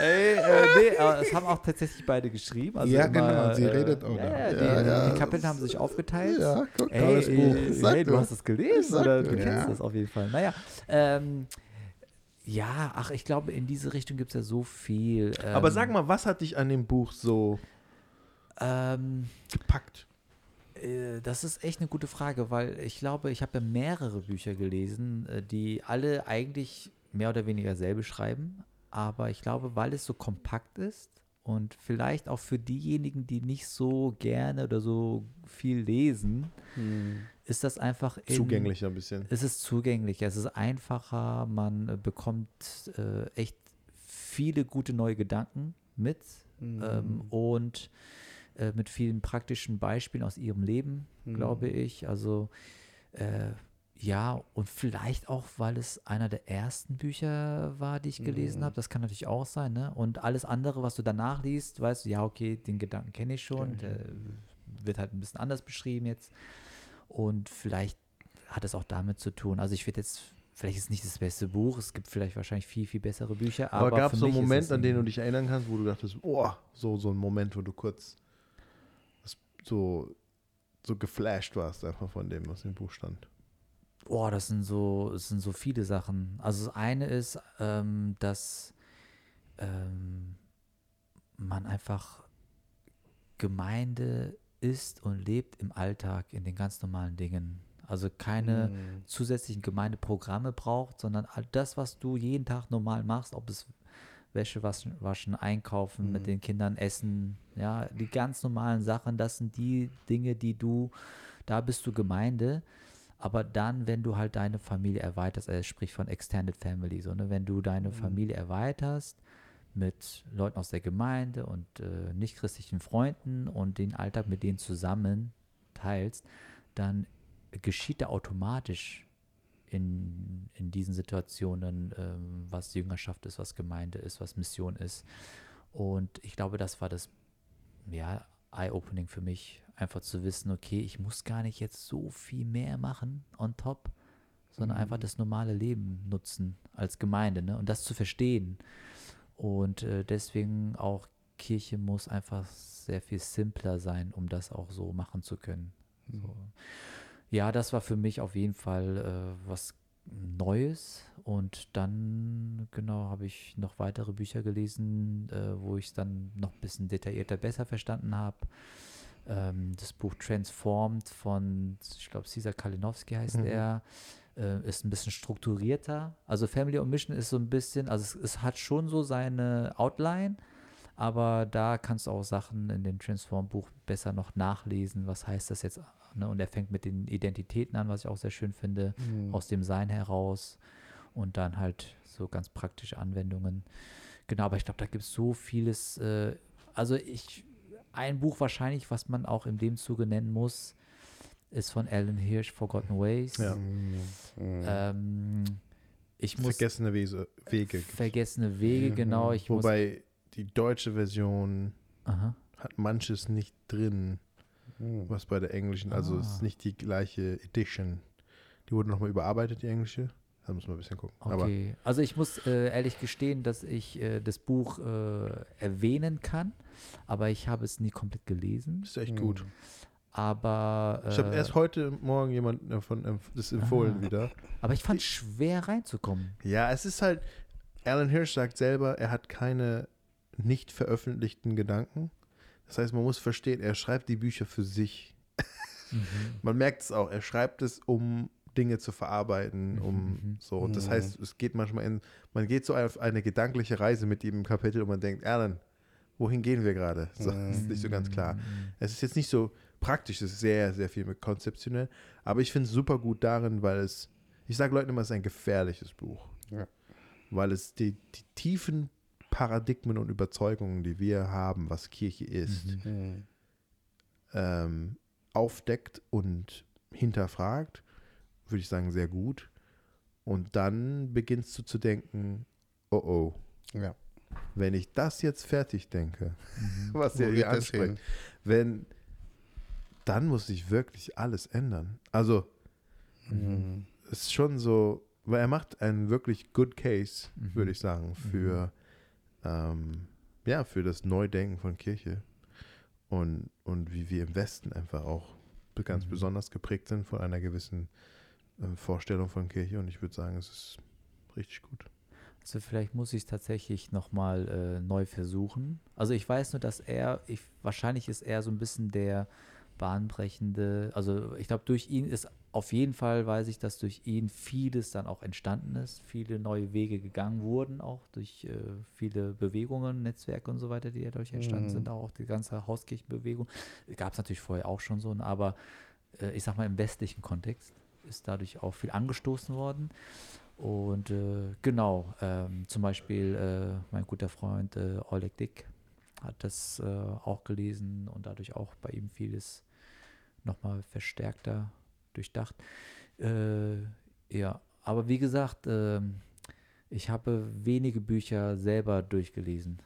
Speaker 2: Ey, äh, nee, es haben auch tatsächlich beide geschrieben. Also
Speaker 3: Ja,
Speaker 2: immer,
Speaker 3: genau, sie
Speaker 2: äh,
Speaker 3: redet auch
Speaker 2: Ja, ja, die,
Speaker 1: Ja,
Speaker 2: die Kapitel haben sich aufgeteilt.
Speaker 1: Ja, guck,
Speaker 2: Ey,
Speaker 1: tolles Buch.
Speaker 2: ey,
Speaker 1: Sag
Speaker 2: hey, du hast es gelesen oder
Speaker 1: nur.
Speaker 2: du kennst das auf jeden Fall. Naja, ähm, ja, ach, ich glaube, in diese Richtung gibt es ja so viel. Ähm,
Speaker 1: Aber sag mal, was hat dich an dem Buch so
Speaker 2: Ähm,
Speaker 1: gepackt?
Speaker 2: äh, das ist echt eine gute Frage, weil ich glaube, ich habe ja mehrere Bücher gelesen, äh, die alle eigentlich mehr oder weniger selbe schreiben. Aber ich glaube, weil es so kompakt ist und vielleicht auch für diejenigen, die nicht so gerne oder so viel lesen,
Speaker 3: Mhm.
Speaker 2: ist das einfach in,
Speaker 1: Zugänglicher ein bisschen.
Speaker 2: Es ist zugänglicher, es ist einfacher, man äh, bekommt äh, echt viele gute neue Gedanken mit
Speaker 3: Mhm.
Speaker 2: ähm, und äh, mit vielen praktischen Beispielen aus ihrem Leben,
Speaker 3: Mhm.
Speaker 2: glaube ich. Also äh, ja, und vielleicht auch, weil es einer der ersten Bücher war, die ich gelesen
Speaker 3: Mhm.
Speaker 2: habe. Das kann natürlich auch sein, ne? Und alles andere, was du danach liest, weißt du, ja, okay, den Gedanken kenne ich schon. Der wird halt ein bisschen anders beschrieben jetzt. Und vielleicht hat es auch damit zu tun. Also ich würde jetzt, vielleicht ist es nicht das beste Buch, es gibt vielleicht wahrscheinlich viel, viel bessere Bücher. Aber,
Speaker 1: Aber, gab es so einen Moment, an den du dich erinnern kannst, wo du dachtest, oh, so, so ein Moment, wo du kurz so, so geflasht warst einfach von dem, was im Buch stand.
Speaker 2: Boah, das sind so, es sind so viele Sachen. Also das eine ist, ähm, dass ähm, man einfach Gemeinde ist und lebt im Alltag in den ganz normalen Dingen. Also keine
Speaker 3: Mhm.
Speaker 2: zusätzlichen Gemeindeprogramme braucht, sondern all das, was du jeden Tag normal machst, ob es Wäsche waschen, waschen einkaufen, mit
Speaker 3: Mhm.
Speaker 2: den Kindern essen, ja, die ganz normalen Sachen, das sind die Dinge, die du, da bist du Gemeinde. Aber dann, wenn du halt deine Familie erweiterst, also sprich von Extended Family, so, ne, wenn du deine
Speaker 3: Mhm.
Speaker 2: Familie erweiterst mit Leuten aus der Gemeinde und äh, nichtchristlichen Freunden und den Alltag mit denen zusammen teilst, dann geschieht da automatisch in, in diesen Situationen, ähm, was Jüngerschaft ist, was Gemeinde ist, was Mission ist. Und ich glaube, das war das ja, Eye-Opening für mich, einfach zu wissen, okay, ich muss gar nicht jetzt so viel mehr machen on top, sondern einfach das normale Leben nutzen als Gemeinde ne? und das zu verstehen. Und äh, deswegen auch Kirche muss einfach sehr viel simpler sein, um das auch so machen zu können. So. Ja, das war für mich auf jeden Fall äh, was Neues. Und dann, genau, habe ich noch weitere Bücher gelesen, äh, wo ich es dann noch ein bisschen detaillierter besser verstanden habe. Ähm, das Buch Transformed von, ich glaube, Cesar Kalinowski heißt
Speaker 1: Mhm.
Speaker 2: er, äh, ist ein bisschen strukturierter. Also Family on Mission ist so ein bisschen, also es, es hat schon so seine Outline, aber da kannst du auch Sachen in dem Transform-Buch besser noch nachlesen. Was heißt das jetzt? Ne? Und er fängt mit den Identitäten an, was ich auch sehr schön finde,
Speaker 3: Mhm.
Speaker 2: aus dem Sein heraus und dann halt so ganz praktische Anwendungen. Genau, aber ich glaube, da gibt es so vieles. Äh, also ich, ein Buch wahrscheinlich, was man auch in dem Zuge nennen muss, ist von Alan Hirsch, Forgotten Ways.
Speaker 1: Ja.
Speaker 3: Mhm.
Speaker 2: Ähm, ich muss
Speaker 1: Vergessene Wese, Wege.
Speaker 2: vergessene Wege,
Speaker 3: Mhm.
Speaker 2: genau. Ich muss,
Speaker 1: Wobei die deutsche Version
Speaker 2: aha.
Speaker 1: hat manches nicht drin,
Speaker 3: Mhm.
Speaker 1: was bei der englischen, also es
Speaker 2: Ah.
Speaker 1: ist nicht die gleiche Edition. Die wurde nochmal überarbeitet, die englische. Da muss man ein bisschen gucken. Aber
Speaker 2: Okay, also ich muss äh, ehrlich gestehen, dass ich äh, das Buch äh, erwähnen kann, aber ich habe es nie komplett gelesen.
Speaker 1: ist echt gut.
Speaker 2: Aber,
Speaker 1: Ich habe
Speaker 2: äh,
Speaker 1: erst heute Morgen jemand davon das empfohlen
Speaker 2: Ah.
Speaker 1: wieder.
Speaker 2: aber ich fand es schwer reinzukommen.
Speaker 1: Ja, es ist halt, Alan Hirsch sagt selber, er hat keine nicht veröffentlichten Gedanken. Das heißt, man muss verstehen, er schreibt die Bücher für sich.
Speaker 2: Mhm.
Speaker 1: Man merkt es auch, er schreibt es, um Dinge zu verarbeiten, um
Speaker 2: Mhm.
Speaker 1: so. Und das
Speaker 3: Mhm.
Speaker 1: heißt, es geht manchmal in, man geht so auf eine gedankliche Reise mit ihm im Kapitel und man denkt, Alan, wohin gehen wir gerade? So, das ist nicht so ganz klar.
Speaker 2: Mhm.
Speaker 1: Es ist jetzt nicht so praktisch, es ist sehr, sehr viel mit konzeptionell, aber ich finde es super gut darin, weil es, ich sage Leuten immer, es ist ein gefährliches Buch.
Speaker 3: Ja.
Speaker 1: Weil es die, die tiefen Paradigmen und Überzeugungen, die wir haben, was Kirche ist,
Speaker 2: Mhm.
Speaker 3: Mhm.
Speaker 1: ähm, aufdeckt und hinterfragt, würde ich sagen, sehr gut. Und dann beginnst du zu denken, oh oh,
Speaker 3: Ja.
Speaker 1: wenn ich das jetzt fertig denke,
Speaker 2: Mhm.
Speaker 1: was
Speaker 3: geht
Speaker 1: hier anspricht, wenn, dann muss sich wirklich alles ändern. Also,
Speaker 3: Mhm.
Speaker 1: es ist schon so, weil er macht einen wirklich good case,
Speaker 2: Mhm.
Speaker 1: würde ich sagen, für, ähm, ja, für das Neudenken von Kirche und, und wie wir im Westen einfach auch ganz
Speaker 2: Mhm.
Speaker 1: besonders geprägt sind von einer gewissen äh, Vorstellung von Kirche und ich würde sagen, es ist richtig gut.
Speaker 2: Also vielleicht muss ich es tatsächlich nochmal äh, neu versuchen. Also ich weiß nur, dass er, ich, wahrscheinlich ist er so ein bisschen der bahnbrechende, also ich glaube, durch ihn ist auf jeden Fall, weiß ich, dass durch ihn vieles dann auch entstanden ist, viele neue Wege gegangen wurden, auch durch äh, viele Bewegungen, Netzwerke und so weiter, die dadurch entstanden
Speaker 3: Mhm.
Speaker 2: sind, auch die ganze Hauskirchenbewegung. Gab es natürlich vorher auch schon so, aber äh, ich sag mal, im westlichen Kontext ist dadurch auch viel angestoßen worden. Und äh, genau, ähm, zum Beispiel äh, mein guter Freund äh, Oleg Dick hat das äh, auch gelesen und dadurch auch bei ihm vieles nochmal verstärkter durchdacht. Äh, ja, aber wie gesagt, ähm, ich habe wenige Bücher selber durchgelesen.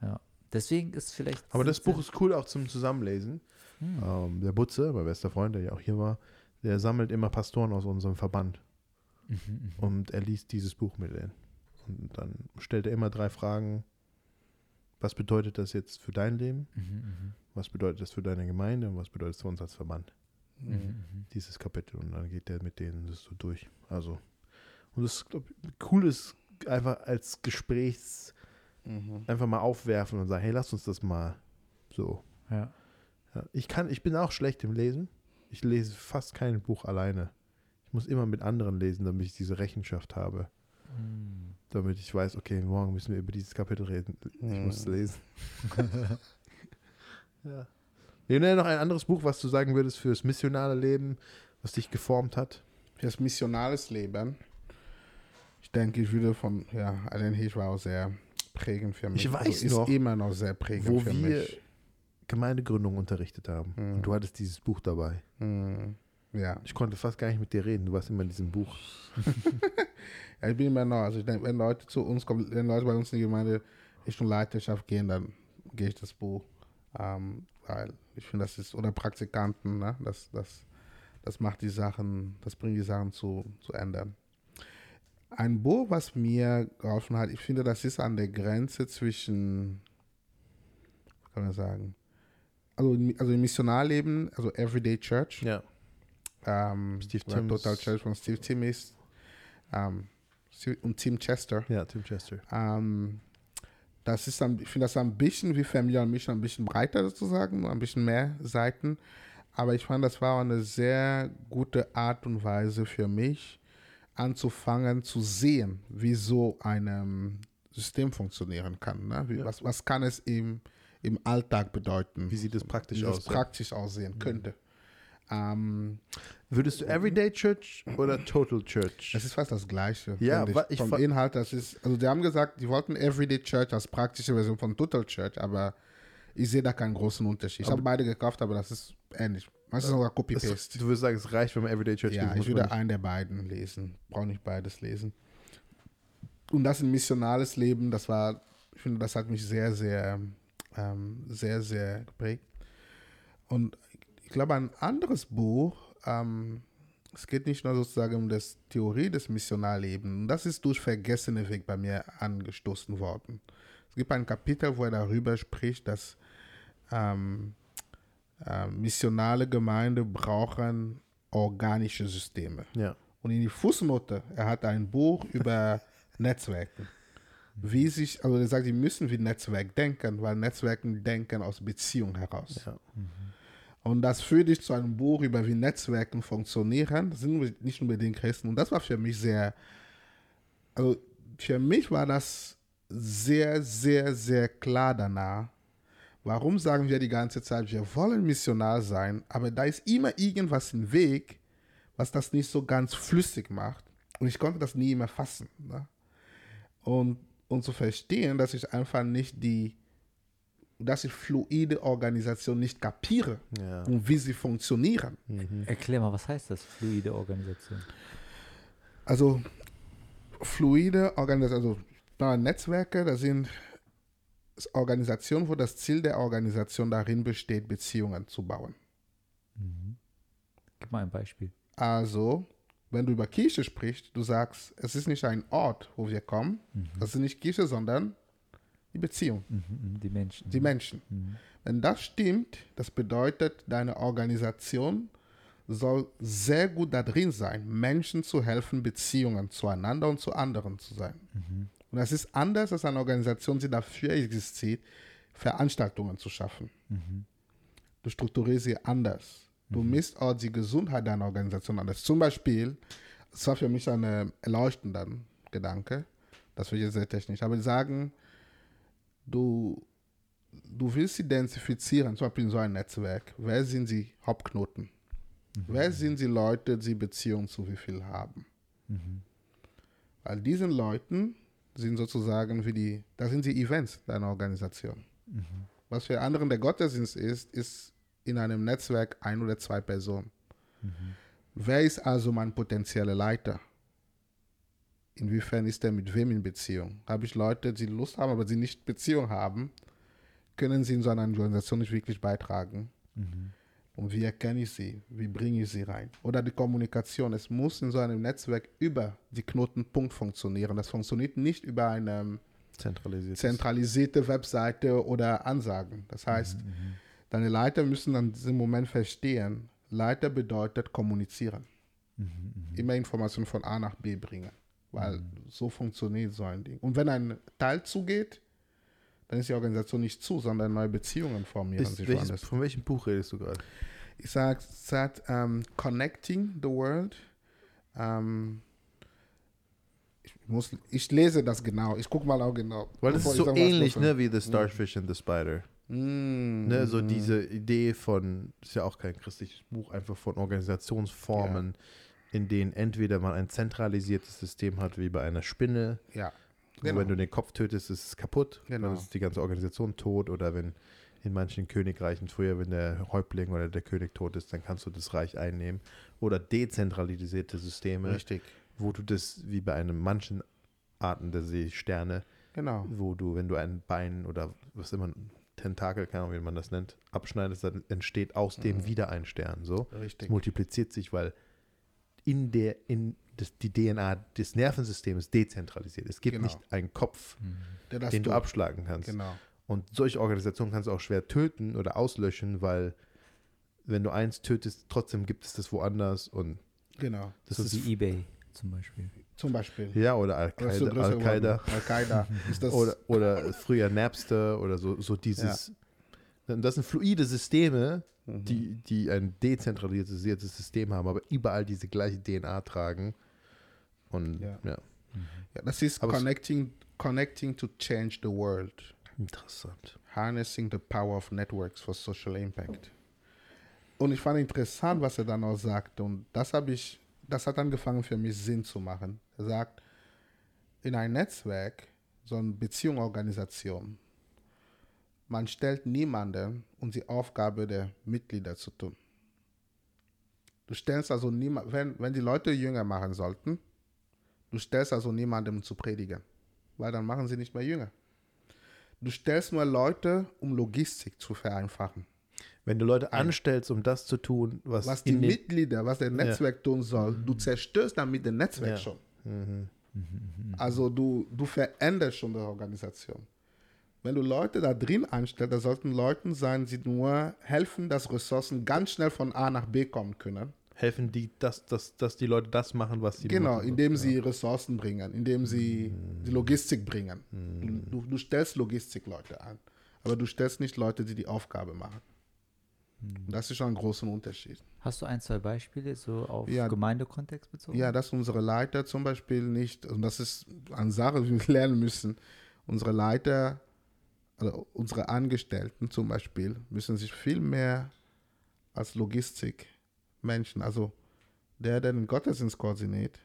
Speaker 2: Ja. Deswegen ist vielleicht.
Speaker 1: Aber das Buch ist cool auch zum Zusammenlesen.
Speaker 2: Hm.
Speaker 1: Ähm, der Butze, mein bester Freund, der ja auch hier war, der sammelt immer Pastoren aus unserem Verband.
Speaker 2: Mhm, mhm.
Speaker 1: Und er liest dieses Buch mit denen. Und dann stellt er immer drei Fragen. Was bedeutet das jetzt für dein Leben?
Speaker 2: Mhm, mhm.
Speaker 1: Was bedeutet das für deine Gemeinde? Und was bedeutet es für uns als Verband?
Speaker 2: Mhm, mhm.
Speaker 1: Dieses Kapitel. Und dann geht er mit denen das so durch. Also, und das ist, glaub ich, cool ist, einfach als Gesprächs,
Speaker 3: Mhm.
Speaker 1: einfach mal aufwerfen und sagen, hey, lass uns das mal so.
Speaker 2: Ja.
Speaker 1: Ja, ich kann, ich bin auch schlecht im Lesen. Ich lese fast kein Buch alleine. Ich muss immer mit anderen lesen, damit ich diese Rechenschaft habe.
Speaker 2: Hm.
Speaker 1: Damit ich weiß, okay, morgen müssen wir über dieses Kapitel reden. Ich muss es
Speaker 3: Mhm.
Speaker 1: lesen. ja. Wir nennen noch ein anderes Buch, was du sagen würdest fürs missionale Leben, was dich geformt hat.
Speaker 3: Für das missionales Leben. Ich denke, ich würde von, ja, Alan Hirsch war auch sehr prägend für mich.
Speaker 1: Ich weiß
Speaker 3: ist
Speaker 1: noch,
Speaker 3: immer noch sehr prägend
Speaker 1: wo
Speaker 3: für
Speaker 1: wir
Speaker 3: mich.
Speaker 1: Gemeindegründung unterrichtet haben.
Speaker 3: Mhm.
Speaker 1: Und du hattest dieses Buch dabei.
Speaker 3: Mhm. Ja.
Speaker 1: Ich konnte fast gar nicht mit dir reden. Du warst immer in diesem Buch.
Speaker 3: ja, ich bin immer noch, also ich denke, wenn Leute zu uns kommen, wenn Leute bei uns in die Gemeinde Richtung Leiterschaft gehen, dann gehe ich das Buch. Ähm, weil ich finde, das ist, oder Praktikanten, ne? das, das, das macht die Sachen, das bringt die Sachen zu, zu ändern. Ein Buch, was mir geholfen hat, ich finde, das ist an der Grenze zwischen, kann man sagen, also, also im Missionarleben, also Everyday Church,
Speaker 1: Ja.
Speaker 3: ähm,
Speaker 1: Steve Timms.
Speaker 3: Total Church von Steve Timmis ähm, Steve- und Tim Chester.
Speaker 1: Ja, Tim Chester.
Speaker 3: Ähm, das ist ein, ich finde das ein bisschen wie Family und Mission, ein bisschen breiter sozusagen, ein bisschen mehr Seiten. Aber ich fand, das war eine sehr gute Art und Weise für mich, anzufangen zu sehen, wie so ein ähm, System funktionieren kann. Ne? Wie,
Speaker 1: Ja.
Speaker 3: was, was kann es im, im Alltag bedeuten?
Speaker 1: Wie sieht das praktisch
Speaker 3: wie
Speaker 1: aus? ja?
Speaker 3: praktisch aussehen könnte. Ähm,
Speaker 1: Würdest du Everyday Church oder Total Church?
Speaker 3: Es ist fast das Gleiche.
Speaker 1: Ja, wa- ich
Speaker 3: Vom Inhalt, das ist, also die haben gesagt, die wollten Everyday Church als praktische Version von Total Church, aber ich sehe da keinen großen Unterschied. Ich habe beide gekauft, aber das ist ähnlich. Das ist sogar Copy-Paste.
Speaker 1: du würdest sagen, es reicht, wenn man Everyday Church
Speaker 3: Ja,
Speaker 1: liest,
Speaker 3: ich würde einen der beiden lesen. Brauche nicht beides lesen. Und das ein missionales Leben, das war, ich finde, das hat mich sehr, sehr, ähm, sehr, sehr geprägt. Und ich glaube, ein anderes Buch, ähm, es geht nicht nur sozusagen um das Theorie des Missionarlebens. Das ist durch Vergessene Weg bei mir angestoßen worden. Es gibt ein Kapitel, wo er darüber spricht, dass ähm, äh, missionale Gemeinden brauchen organische Systeme.
Speaker 1: Ja.
Speaker 3: Und in die Fußnote, er hat ein Buch über Netzwerken. Wie sich, also er sagt, die müssen wie Netzwerk denken, weil Netzwerken denken aus Beziehung heraus.
Speaker 1: Ja.
Speaker 3: Und das führt dich zu einem Buch über wie Netzwerken funktionieren. Das sind nicht unbedingt Christen. Und das war für mich sehr, also für mich war das sehr, sehr, sehr klar danach. Warum sagen wir die ganze Zeit, wir wollen Missionar sein, aber da ist immer irgendwas im Weg, was das nicht so ganz flüssig macht. Und ich konnte das nie mehr fassen. Ne? Und, und zu verstehen, dass ich einfach nicht die, dass ich fluide Organisation nicht kapiere
Speaker 1: Ja.
Speaker 3: und wie sie funktionieren.
Speaker 2: Erklär mal, was heißt das, fluide Organisation?
Speaker 3: Also fluide Organisation, also Netzwerke, das sind Organisationen, wo das Ziel der Organisation darin besteht, Beziehungen zu bauen.
Speaker 2: Mhm. Gib mal ein Beispiel.
Speaker 3: Also, wenn du über Kirche sprichst, du sagst, es ist nicht ein Ort, wo wir kommen, das ist nicht Kirche, sondern die Beziehung,
Speaker 2: Mhm, mhm, die Menschen.
Speaker 3: die Menschen.
Speaker 2: Mhm.
Speaker 3: Wenn das stimmt, das bedeutet, deine Organisation soll sehr gut da drin sein, Menschen zu helfen, Beziehungen zueinander und zu anderen zu sein.
Speaker 2: Mhm.
Speaker 3: Und das ist anders als eine Organisation, die dafür existiert, Veranstaltungen zu schaffen.
Speaker 2: Mhm.
Speaker 3: Du strukturierst sie anders. Du misst auch die Gesundheit deiner Organisation anders. Zum Beispiel, das war für mich ein erleuchtender Gedanke, das wird jetzt sehr technisch, aber sagen, du, du willst identifizieren, zum Beispiel in so einem Netzwerk, wer sind die Hauptknoten? Wer sind die Leute, die Beziehung zu wie viel haben? Weil diesen Leuten sind sozusagen wie die, das sind die Events deiner Organisation. Was für anderen der Gottesdienst ist, ist in einem Netzwerk ein oder zwei Personen. Wer ist also mein potenzieller Leiter? Inwiefern ist er mit wem in Beziehung? Habe ich Leute, die Lust haben, aber die nicht Beziehung haben, können sie in so einer Organisation nicht wirklich beitragen. Und wie erkenne ich sie? Wie bringe ich sie rein? Oder die Kommunikation. Es muss in so einem Netzwerk über die Knotenpunkt funktionieren. Das funktioniert nicht über eine
Speaker 1: Zentralisiert.
Speaker 3: zentralisierte Webseite oder Ansagen. Das heißt, deine Leiter müssen an diesem Moment verstehen, Leiter bedeutet kommunizieren. Immer Informationen von A nach B bringen. Weil so funktioniert so ein Ding. Und wenn ein Teil zugeht, dann ist die Organisation nicht zu, sondern neue Beziehungen formieren
Speaker 1: Ist,
Speaker 3: sich
Speaker 1: welches, von welchem Buch redest du gerade?
Speaker 3: Ich sage, sagt ähm, Connecting the World. Ähm, ich, muss, ich lese das genau. Ich gucke mal auch genau.
Speaker 1: Weil
Speaker 3: bevor
Speaker 1: ist so ähnlich, ne, wie The Starfish and the Spider.
Speaker 3: Mm,
Speaker 1: Ne, so diese Idee von, ist ja auch kein christliches Buch, einfach von Organisationsformen, in denen entweder man ein zentralisiertes System hat, wie bei einer Spinne,
Speaker 3: Ja.
Speaker 1: wo wenn du den Kopf tötest, ist es kaputt,
Speaker 3: Genau.
Speaker 1: dann ist die ganze Organisation tot, oder wenn in manchen Königreichen früher, wenn der Häuptling oder der König tot ist, dann kannst du das Reich einnehmen. Oder dezentralisierte Systeme,
Speaker 3: Richtig.
Speaker 1: wo du das, wie bei einem manchen Arten der Seesterne,
Speaker 3: Genau.
Speaker 1: wo du, wenn du ein Bein oder was immer, Tentakel, keine Ahnung, wie man das nennt, abschneidest, dann entsteht aus dem wieder ein Stern. So. Es
Speaker 3: Richtig.
Speaker 1: multipliziert sich, weil in der, in das, die DNA des Nervensystems dezentralisiert. Es gibt
Speaker 3: Genau.
Speaker 1: nicht einen Kopf,
Speaker 3: Der das
Speaker 1: den du
Speaker 3: tut.
Speaker 1: abschlagen kannst.
Speaker 3: Genau.
Speaker 1: Und solche Organisationen kannst du auch schwer töten oder auslöschen, weil wenn du eins tötest, trotzdem gibt es das woanders und
Speaker 3: Genau.
Speaker 1: das
Speaker 2: so
Speaker 1: ist
Speaker 2: wie eBay zum Beispiel.
Speaker 3: Zum Beispiel.
Speaker 1: ja oder Al-Qaida, Al-Qaida
Speaker 3: das
Speaker 1: oder, oder früher Napster oder so, so dieses. Das sind fluide Systeme,
Speaker 3: Mhm.
Speaker 1: die, die ein dezentralisiertes System haben, aber überall diese gleiche DNA tragen. Und
Speaker 3: Ja.
Speaker 1: ja,
Speaker 3: ja, das ist
Speaker 1: Aber
Speaker 3: connecting, connecting to change the world.
Speaker 1: interessant.
Speaker 3: Harnessing the power of networks for social impact. Und ich fand interessant, was er dann auch sagt. Und das habe ich, das hat angefangen für mich Sinn zu machen. Er sagt, in ein Netzwerk, so eine Beziehungsorganisation, man stellt niemanden um die Aufgabe der Mitglieder zu tun. Du stellst also niemand, wenn, wenn die Leute Jünger machen sollten, du stellst also niemandem zu predigen, weil dann machen sie nicht mehr Jünger. Du stellst nur Leute, um Logistik zu vereinfachen.
Speaker 1: Wenn du Leute anstellst, um das zu tun, was,
Speaker 3: Was die Mitglieder, was der Netzwerk tun soll, du zerstörst damit das Netzwerk
Speaker 1: Ja.
Speaker 3: schon. Also du, du veränderst schon die Organisation. Wenn du Leute da drin anstellst, da sollten Leute sein, die nur helfen, dass Ressourcen ganz schnell von A nach B kommen können.
Speaker 1: helfen die, dass, dass, dass die Leute das machen, was sie
Speaker 3: Genau,
Speaker 1: machen.
Speaker 3: indem sie Ressourcen bringen, indem sie die Logistik bringen. Du, du stellst Logistikleute an, aber du stellst nicht Leute, die die Aufgabe machen. Das ist schon ein großer Unterschied.
Speaker 2: Hast du ein, zwei Beispiele so auf
Speaker 3: Ja.
Speaker 2: Gemeindekontext bezogen?
Speaker 3: Ja, dass unsere Leiter zum Beispiel nicht, und das ist eine Sache, die wir lernen müssen, unsere Leiter, also unsere Angestellten zum Beispiel, müssen sich viel mehr als Logistikmenschen, also der, der den Gottesdienst koordiniert,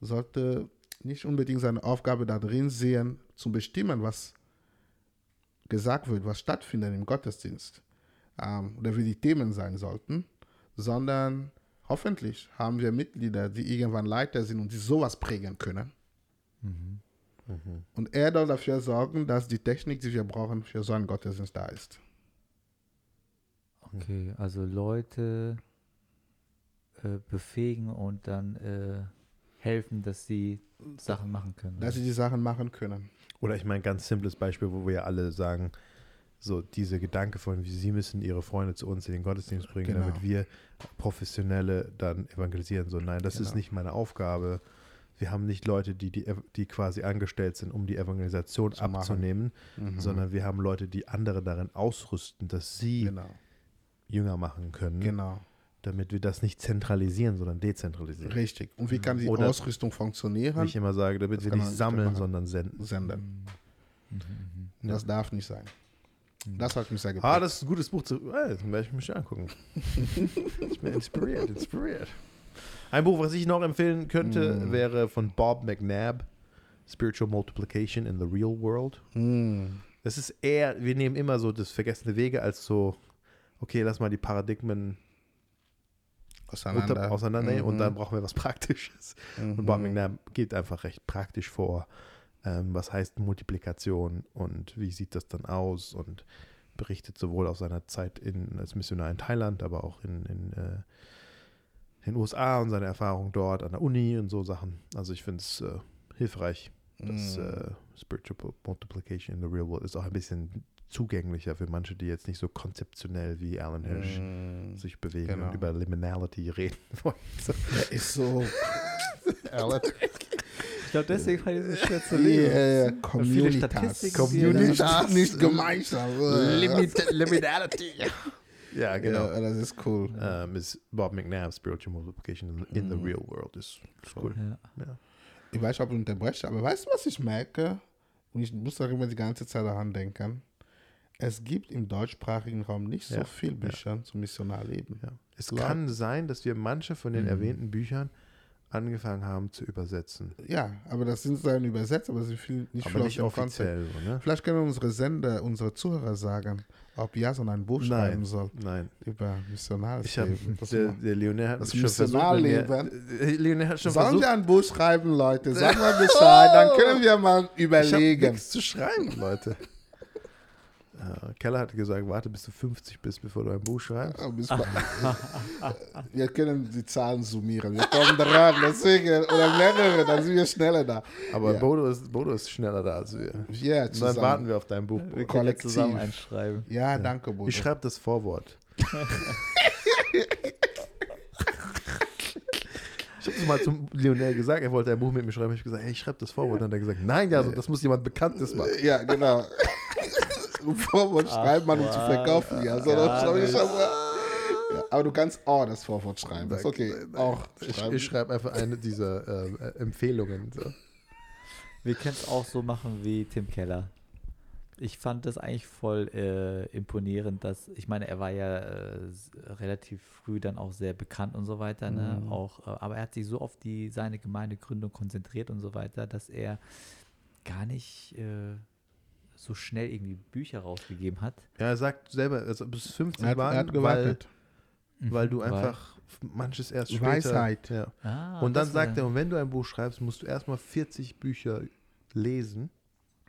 Speaker 3: sollte nicht unbedingt seine Aufgabe da drin sehen, zu bestimmen, was gesagt wird, was stattfindet im Gottesdienst ähm, oder wie die Themen sein sollten, sondern hoffentlich haben wir Mitglieder, die irgendwann Leiter sind und die sowas prägen können. Und er soll dafür sorgen, dass die Technik, die wir brauchen, für so einen Gottesdienst da ist.
Speaker 2: Okay, also Leute äh, befähigen und dann äh, helfen, dass sie Sachen machen können.
Speaker 3: Dass sie die Sachen machen können.
Speaker 1: Oder ich meine, ganz simples Beispiel, wo wir ja alle sagen, so diese Gedanke von, wie sie müssen ihre Freunde zu uns in den Gottesdienst bringen,
Speaker 3: Genau.
Speaker 1: damit wir Professionelle dann evangelisieren. So, nein, das ist
Speaker 3: Genau.
Speaker 1: nicht meine Aufgabe. Wir haben nicht Leute, die, die, die quasi angestellt sind, um die Evangelisation
Speaker 3: Zu
Speaker 1: abzunehmen,
Speaker 3: Mhm.
Speaker 1: sondern wir haben Leute, die andere darin ausrüsten, dass sie
Speaker 3: Genau,
Speaker 1: Jünger machen können,
Speaker 3: genau.
Speaker 1: damit wir das nicht zentralisieren, sondern dezentralisieren.
Speaker 3: Richtig. Und wie kann die
Speaker 1: Oder-
Speaker 3: Ausrüstung
Speaker 1: Wie
Speaker 3: funktionieren?
Speaker 1: ich immer sage, damit
Speaker 3: Das
Speaker 1: wir nicht sammeln,
Speaker 3: machen.
Speaker 1: sondern senden.
Speaker 3: Senden.
Speaker 2: Mhm.
Speaker 3: Das darf nicht sein. Das hat mich sehr geprägt.
Speaker 1: Ah, das ist ein gutes Buch zu. Äh, das werde ich mich angucken. ich bin inspiriert, inspiriert. Ein Buch, was ich noch empfehlen könnte,
Speaker 3: Mm.
Speaker 1: wäre von Bob McNabb, Spiritual Multiplication in the Real World.
Speaker 3: Hm.
Speaker 1: Das ist eher, wir nehmen immer so das vergessene Wege als so, okay, lass mal die Paradigmen
Speaker 3: Auseinander.
Speaker 1: unter, auseinandernehmen und
Speaker 3: Mhm.
Speaker 1: dann brauchen wir was Praktisches.
Speaker 3: Mhm.
Speaker 1: Und Bob McNabb geht einfach recht praktisch vor. Ähm, was heißt Multiplikation und wie sieht das dann aus und berichtet sowohl aus seiner Zeit in, als Missionar in Thailand, aber auch in, in äh, den USA und seine Erfahrungen dort an der Uni und so Sachen. Also ich finde es äh, hilfreich. Das
Speaker 3: Mhm.
Speaker 1: äh, Spiritual Multiplication in the Real World ist auch ein bisschen zugänglicher für manche, die jetzt nicht so konzeptionell wie Alan Hirsch
Speaker 3: Mhm.
Speaker 1: sich bewegen
Speaker 3: Genau.
Speaker 1: und über Liminality reden wollen. So.
Speaker 3: Der ist so.
Speaker 1: Alan.
Speaker 2: Ich glaube, deswegen fand ich es schwer zu lesen.
Speaker 3: ja,
Speaker 2: viele
Speaker 3: Communitas.
Speaker 2: Statistiken,
Speaker 1: die er da
Speaker 3: Nicht,
Speaker 1: hat.
Speaker 3: nicht Gemeinschaft.
Speaker 1: Liminality. Ja, genau.
Speaker 3: Ja, das ist cool.
Speaker 1: Ähm, ist Bob McNabb, Spiritual Multiplication in, in the
Speaker 3: Mhm.
Speaker 1: Real World. Ist, ist cool.
Speaker 2: Ja.
Speaker 1: Ja.
Speaker 3: Ich weiß, ob ich unterbreche, aber weißt du, was ich merke? Und ich muss darüber die ganze Zeit daran denken. Es gibt im deutschsprachigen Raum nicht so
Speaker 1: Ja,
Speaker 3: viel
Speaker 1: ja.
Speaker 3: Bücher zum Missionarleben.
Speaker 1: Ja. Es
Speaker 3: Klar.
Speaker 1: kann sein, dass wir manche von den
Speaker 2: Mhm.
Speaker 1: erwähnten Büchern angefangen haben zu übersetzen.
Speaker 3: Ja, aber das sind dann übersetzt, aber sie viel, nicht
Speaker 1: aber nicht offiziell. so, Ne?
Speaker 3: Vielleicht können unsere Sender, unsere Zuhörer sagen, ob Jason ein Buch
Speaker 1: Nein.
Speaker 3: schreiben soll
Speaker 1: Nein.
Speaker 3: über missionales
Speaker 1: Ich hab,
Speaker 3: Leben. Das
Speaker 1: der, der Leonel hat
Speaker 3: Das
Speaker 1: schon versucht,
Speaker 3: Missionarleben.
Speaker 1: äh, Leonel hat schon
Speaker 3: Sollen
Speaker 1: versucht,
Speaker 3: wir ein Buch schreiben, Leute? Sag mal Bescheid, dann können wir mal
Speaker 1: ich
Speaker 3: überlegen.
Speaker 1: nichts zu schreiben, Leute. Äh, Keller hat gesagt, warte bis du 50 bist, bevor du ein Buch schreibst.
Speaker 3: Mal- wir können die Zahlen summieren. Wir kommen dran, deswegen, oder mehrere, dann sind wir schneller da.
Speaker 1: Aber
Speaker 3: Ja.
Speaker 1: Bodo, ist, Bodo ist schneller da als wir.
Speaker 3: Ja,
Speaker 1: Und dann
Speaker 3: zusammen.
Speaker 1: warten wir auf dein Buch.
Speaker 2: Wir können
Speaker 3: Kollektiv.
Speaker 2: zusammen einschreiben.
Speaker 3: Ja, danke, Bodo.
Speaker 1: Ich schreibe das Vorwort. ich habe das mal zum Lionel gesagt, er wollte ein Buch mit mir schreiben. Ich habe gesagt, hey, ich schreibe das Vorwort. Dann hat er gesagt, nein, ja, das muss jemand Bekanntes machen.
Speaker 3: Ja, genau. Vorwort schreibt man, um zu verkaufen. Ja, so,
Speaker 2: Gar
Speaker 3: das schreibe ich
Speaker 2: nicht.
Speaker 3: schon mal. Ja, aber du kannst auch das Vorwort schreiben. Das ist okay. Auch
Speaker 1: Ich, ich schreibe einfach eine dieser äh, Empfehlungen. So.
Speaker 2: Wir können es auch so machen wie Tim Keller. Ich fand das eigentlich voll äh, imponierend, dass, ich meine, er war ja äh, relativ früh dann auch sehr bekannt und so weiter, ne?
Speaker 3: Mhm.
Speaker 2: Auch, äh, aber er hat sich so auf die, seine Gemeindegründung konzentriert und so weiter, dass er gar nicht äh, so schnell irgendwie Bücher rausgegeben hat.
Speaker 1: Ja, er sagt selber, also bis 50
Speaker 3: er, hat,
Speaker 1: waren,
Speaker 3: er hat
Speaker 1: weil,
Speaker 3: gewartet.
Speaker 1: weil du
Speaker 2: Weil-
Speaker 1: einfach manches erst später...
Speaker 3: Weisheit.
Speaker 1: Ja.
Speaker 2: Ah,
Speaker 1: Und dann
Speaker 2: das
Speaker 1: sagt er, und wenn du ein Buch schreibst, musst du erstmal 40 Bücher lesen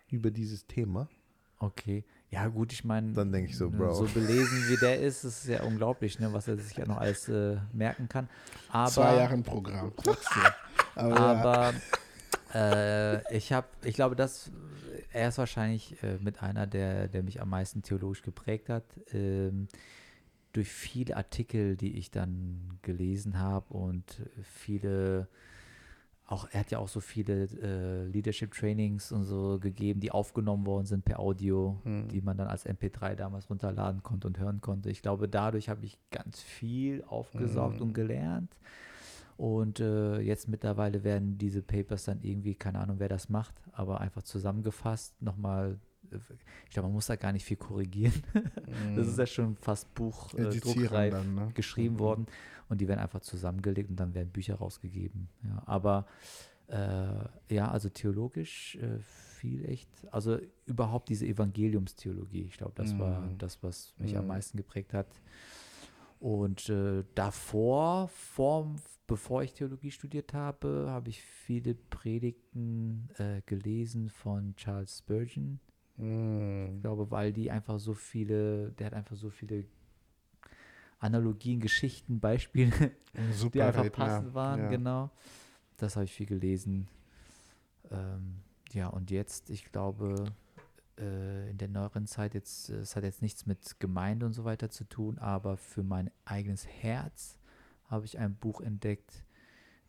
Speaker 1: über dieses Thema.
Speaker 2: Okay. Ja, gut, ich meine,
Speaker 1: Dann denke ich so,
Speaker 2: ne,
Speaker 1: Bro.
Speaker 2: so belesen wie der ist, ist ja unglaublich, ne, was er sich ja noch alles äh, merken kann. Aber,
Speaker 3: Zwei Jahre im Programm. Aber, ja.
Speaker 2: aber äh, ich habe, ich glaube, dass er ist wahrscheinlich äh, mit einer, der, der mich am meisten theologisch geprägt hat. Ähm, durch viele Artikel, die ich dann gelesen habe und viele, auch er hat ja auch so viele äh, Leadership Trainings und so gegeben, die aufgenommen worden sind per Audio,
Speaker 3: Hm.
Speaker 2: die man dann als MP3 damals runterladen konnte und hören konnte. Ich glaube, dadurch habe ich ganz viel aufgesaugt
Speaker 3: Mhm.
Speaker 2: und gelernt. Und äh, jetzt mittlerweile werden diese Papers dann irgendwie, keine Ahnung, wer das macht, aber einfach zusammengefasst nochmal. Ich glaube, man muss da gar nicht viel korrigieren. Das ist ja schon fast Buch äh,
Speaker 3: ne?
Speaker 2: geschrieben
Speaker 3: Mhm.
Speaker 2: worden und die werden einfach zusammengelegt und dann werden Bücher rausgegeben. Ja, aber äh, ja, also theologisch äh, viel echt, also überhaupt diese Evangeliumstheologie, ich glaube, das war
Speaker 3: Mhm.
Speaker 2: das, was mich am
Speaker 3: Mhm.
Speaker 2: meisten geprägt hat. Und äh, davor, vor, bevor ich Theologie studiert habe, habe ich viele Predigten äh, gelesen von Charles Spurgeon. Ich
Speaker 3: Mm.
Speaker 2: glaube, weil die einfach so viele, der hat einfach so viele Analogien, Geschichten, Beispiele,
Speaker 3: Super
Speaker 2: die einfach
Speaker 3: Redner.
Speaker 2: passend waren,
Speaker 3: Ja.
Speaker 2: genau. Das habe ich viel gelesen. Ähm, ja, und jetzt, ich glaube, äh, in der neueren Zeit, jetzt, äh, es hat jetzt nichts mit Gemeinde und so weiter zu tun, aber für mein eigenes Herz habe ich ein Buch entdeckt,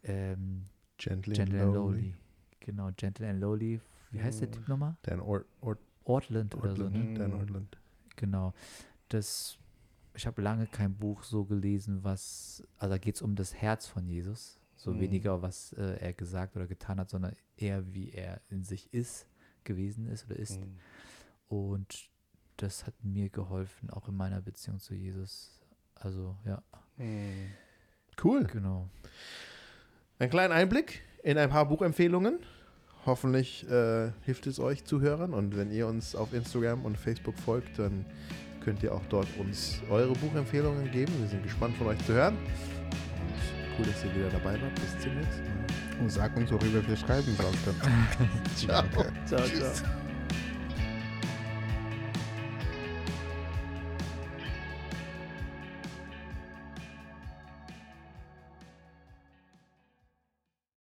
Speaker 2: ähm,
Speaker 1: Gently,
Speaker 2: Gentle
Speaker 1: and
Speaker 2: and
Speaker 1: Lowly.
Speaker 2: Lowly. Genau, Gentle and Lowly. Wie heißt der
Speaker 3: Mhm.
Speaker 2: Typ nochmal?
Speaker 1: Dan Ort, Ort,
Speaker 2: Ortland oder so,
Speaker 1: Ortland.
Speaker 2: ne?
Speaker 1: Dan
Speaker 3: Mhm.
Speaker 1: Ortland.
Speaker 2: Genau. Das, ich habe lange kein Buch so gelesen, was, also da geht es um das Herz von Jesus. So
Speaker 3: Mhm.
Speaker 2: weniger, was äh, er gesagt oder getan hat, sondern eher, wie er in sich ist, gewesen ist oder ist.
Speaker 3: Mm.
Speaker 2: Und das hat mir geholfen, auch in meiner Beziehung zu Jesus. Also, ja,
Speaker 1: Cool.
Speaker 2: genau.
Speaker 1: Ein kleiner Einblick in ein paar Buchempfehlungen. Hoffentlich äh, hilft es euch Zuhörern und wenn ihr uns auf Instagram und Facebook folgt, dann könnt ihr auch dort uns eure Buchempfehlungen geben. Wir sind gespannt von euch zu hören. Und cool, dass ihr wieder dabei wart. Bis zum nächsten Mal.
Speaker 3: Und sag uns, worüber wir schreiben sollten.
Speaker 1: Ciao.
Speaker 2: Ciao,
Speaker 3: Tschüss.
Speaker 2: ciao.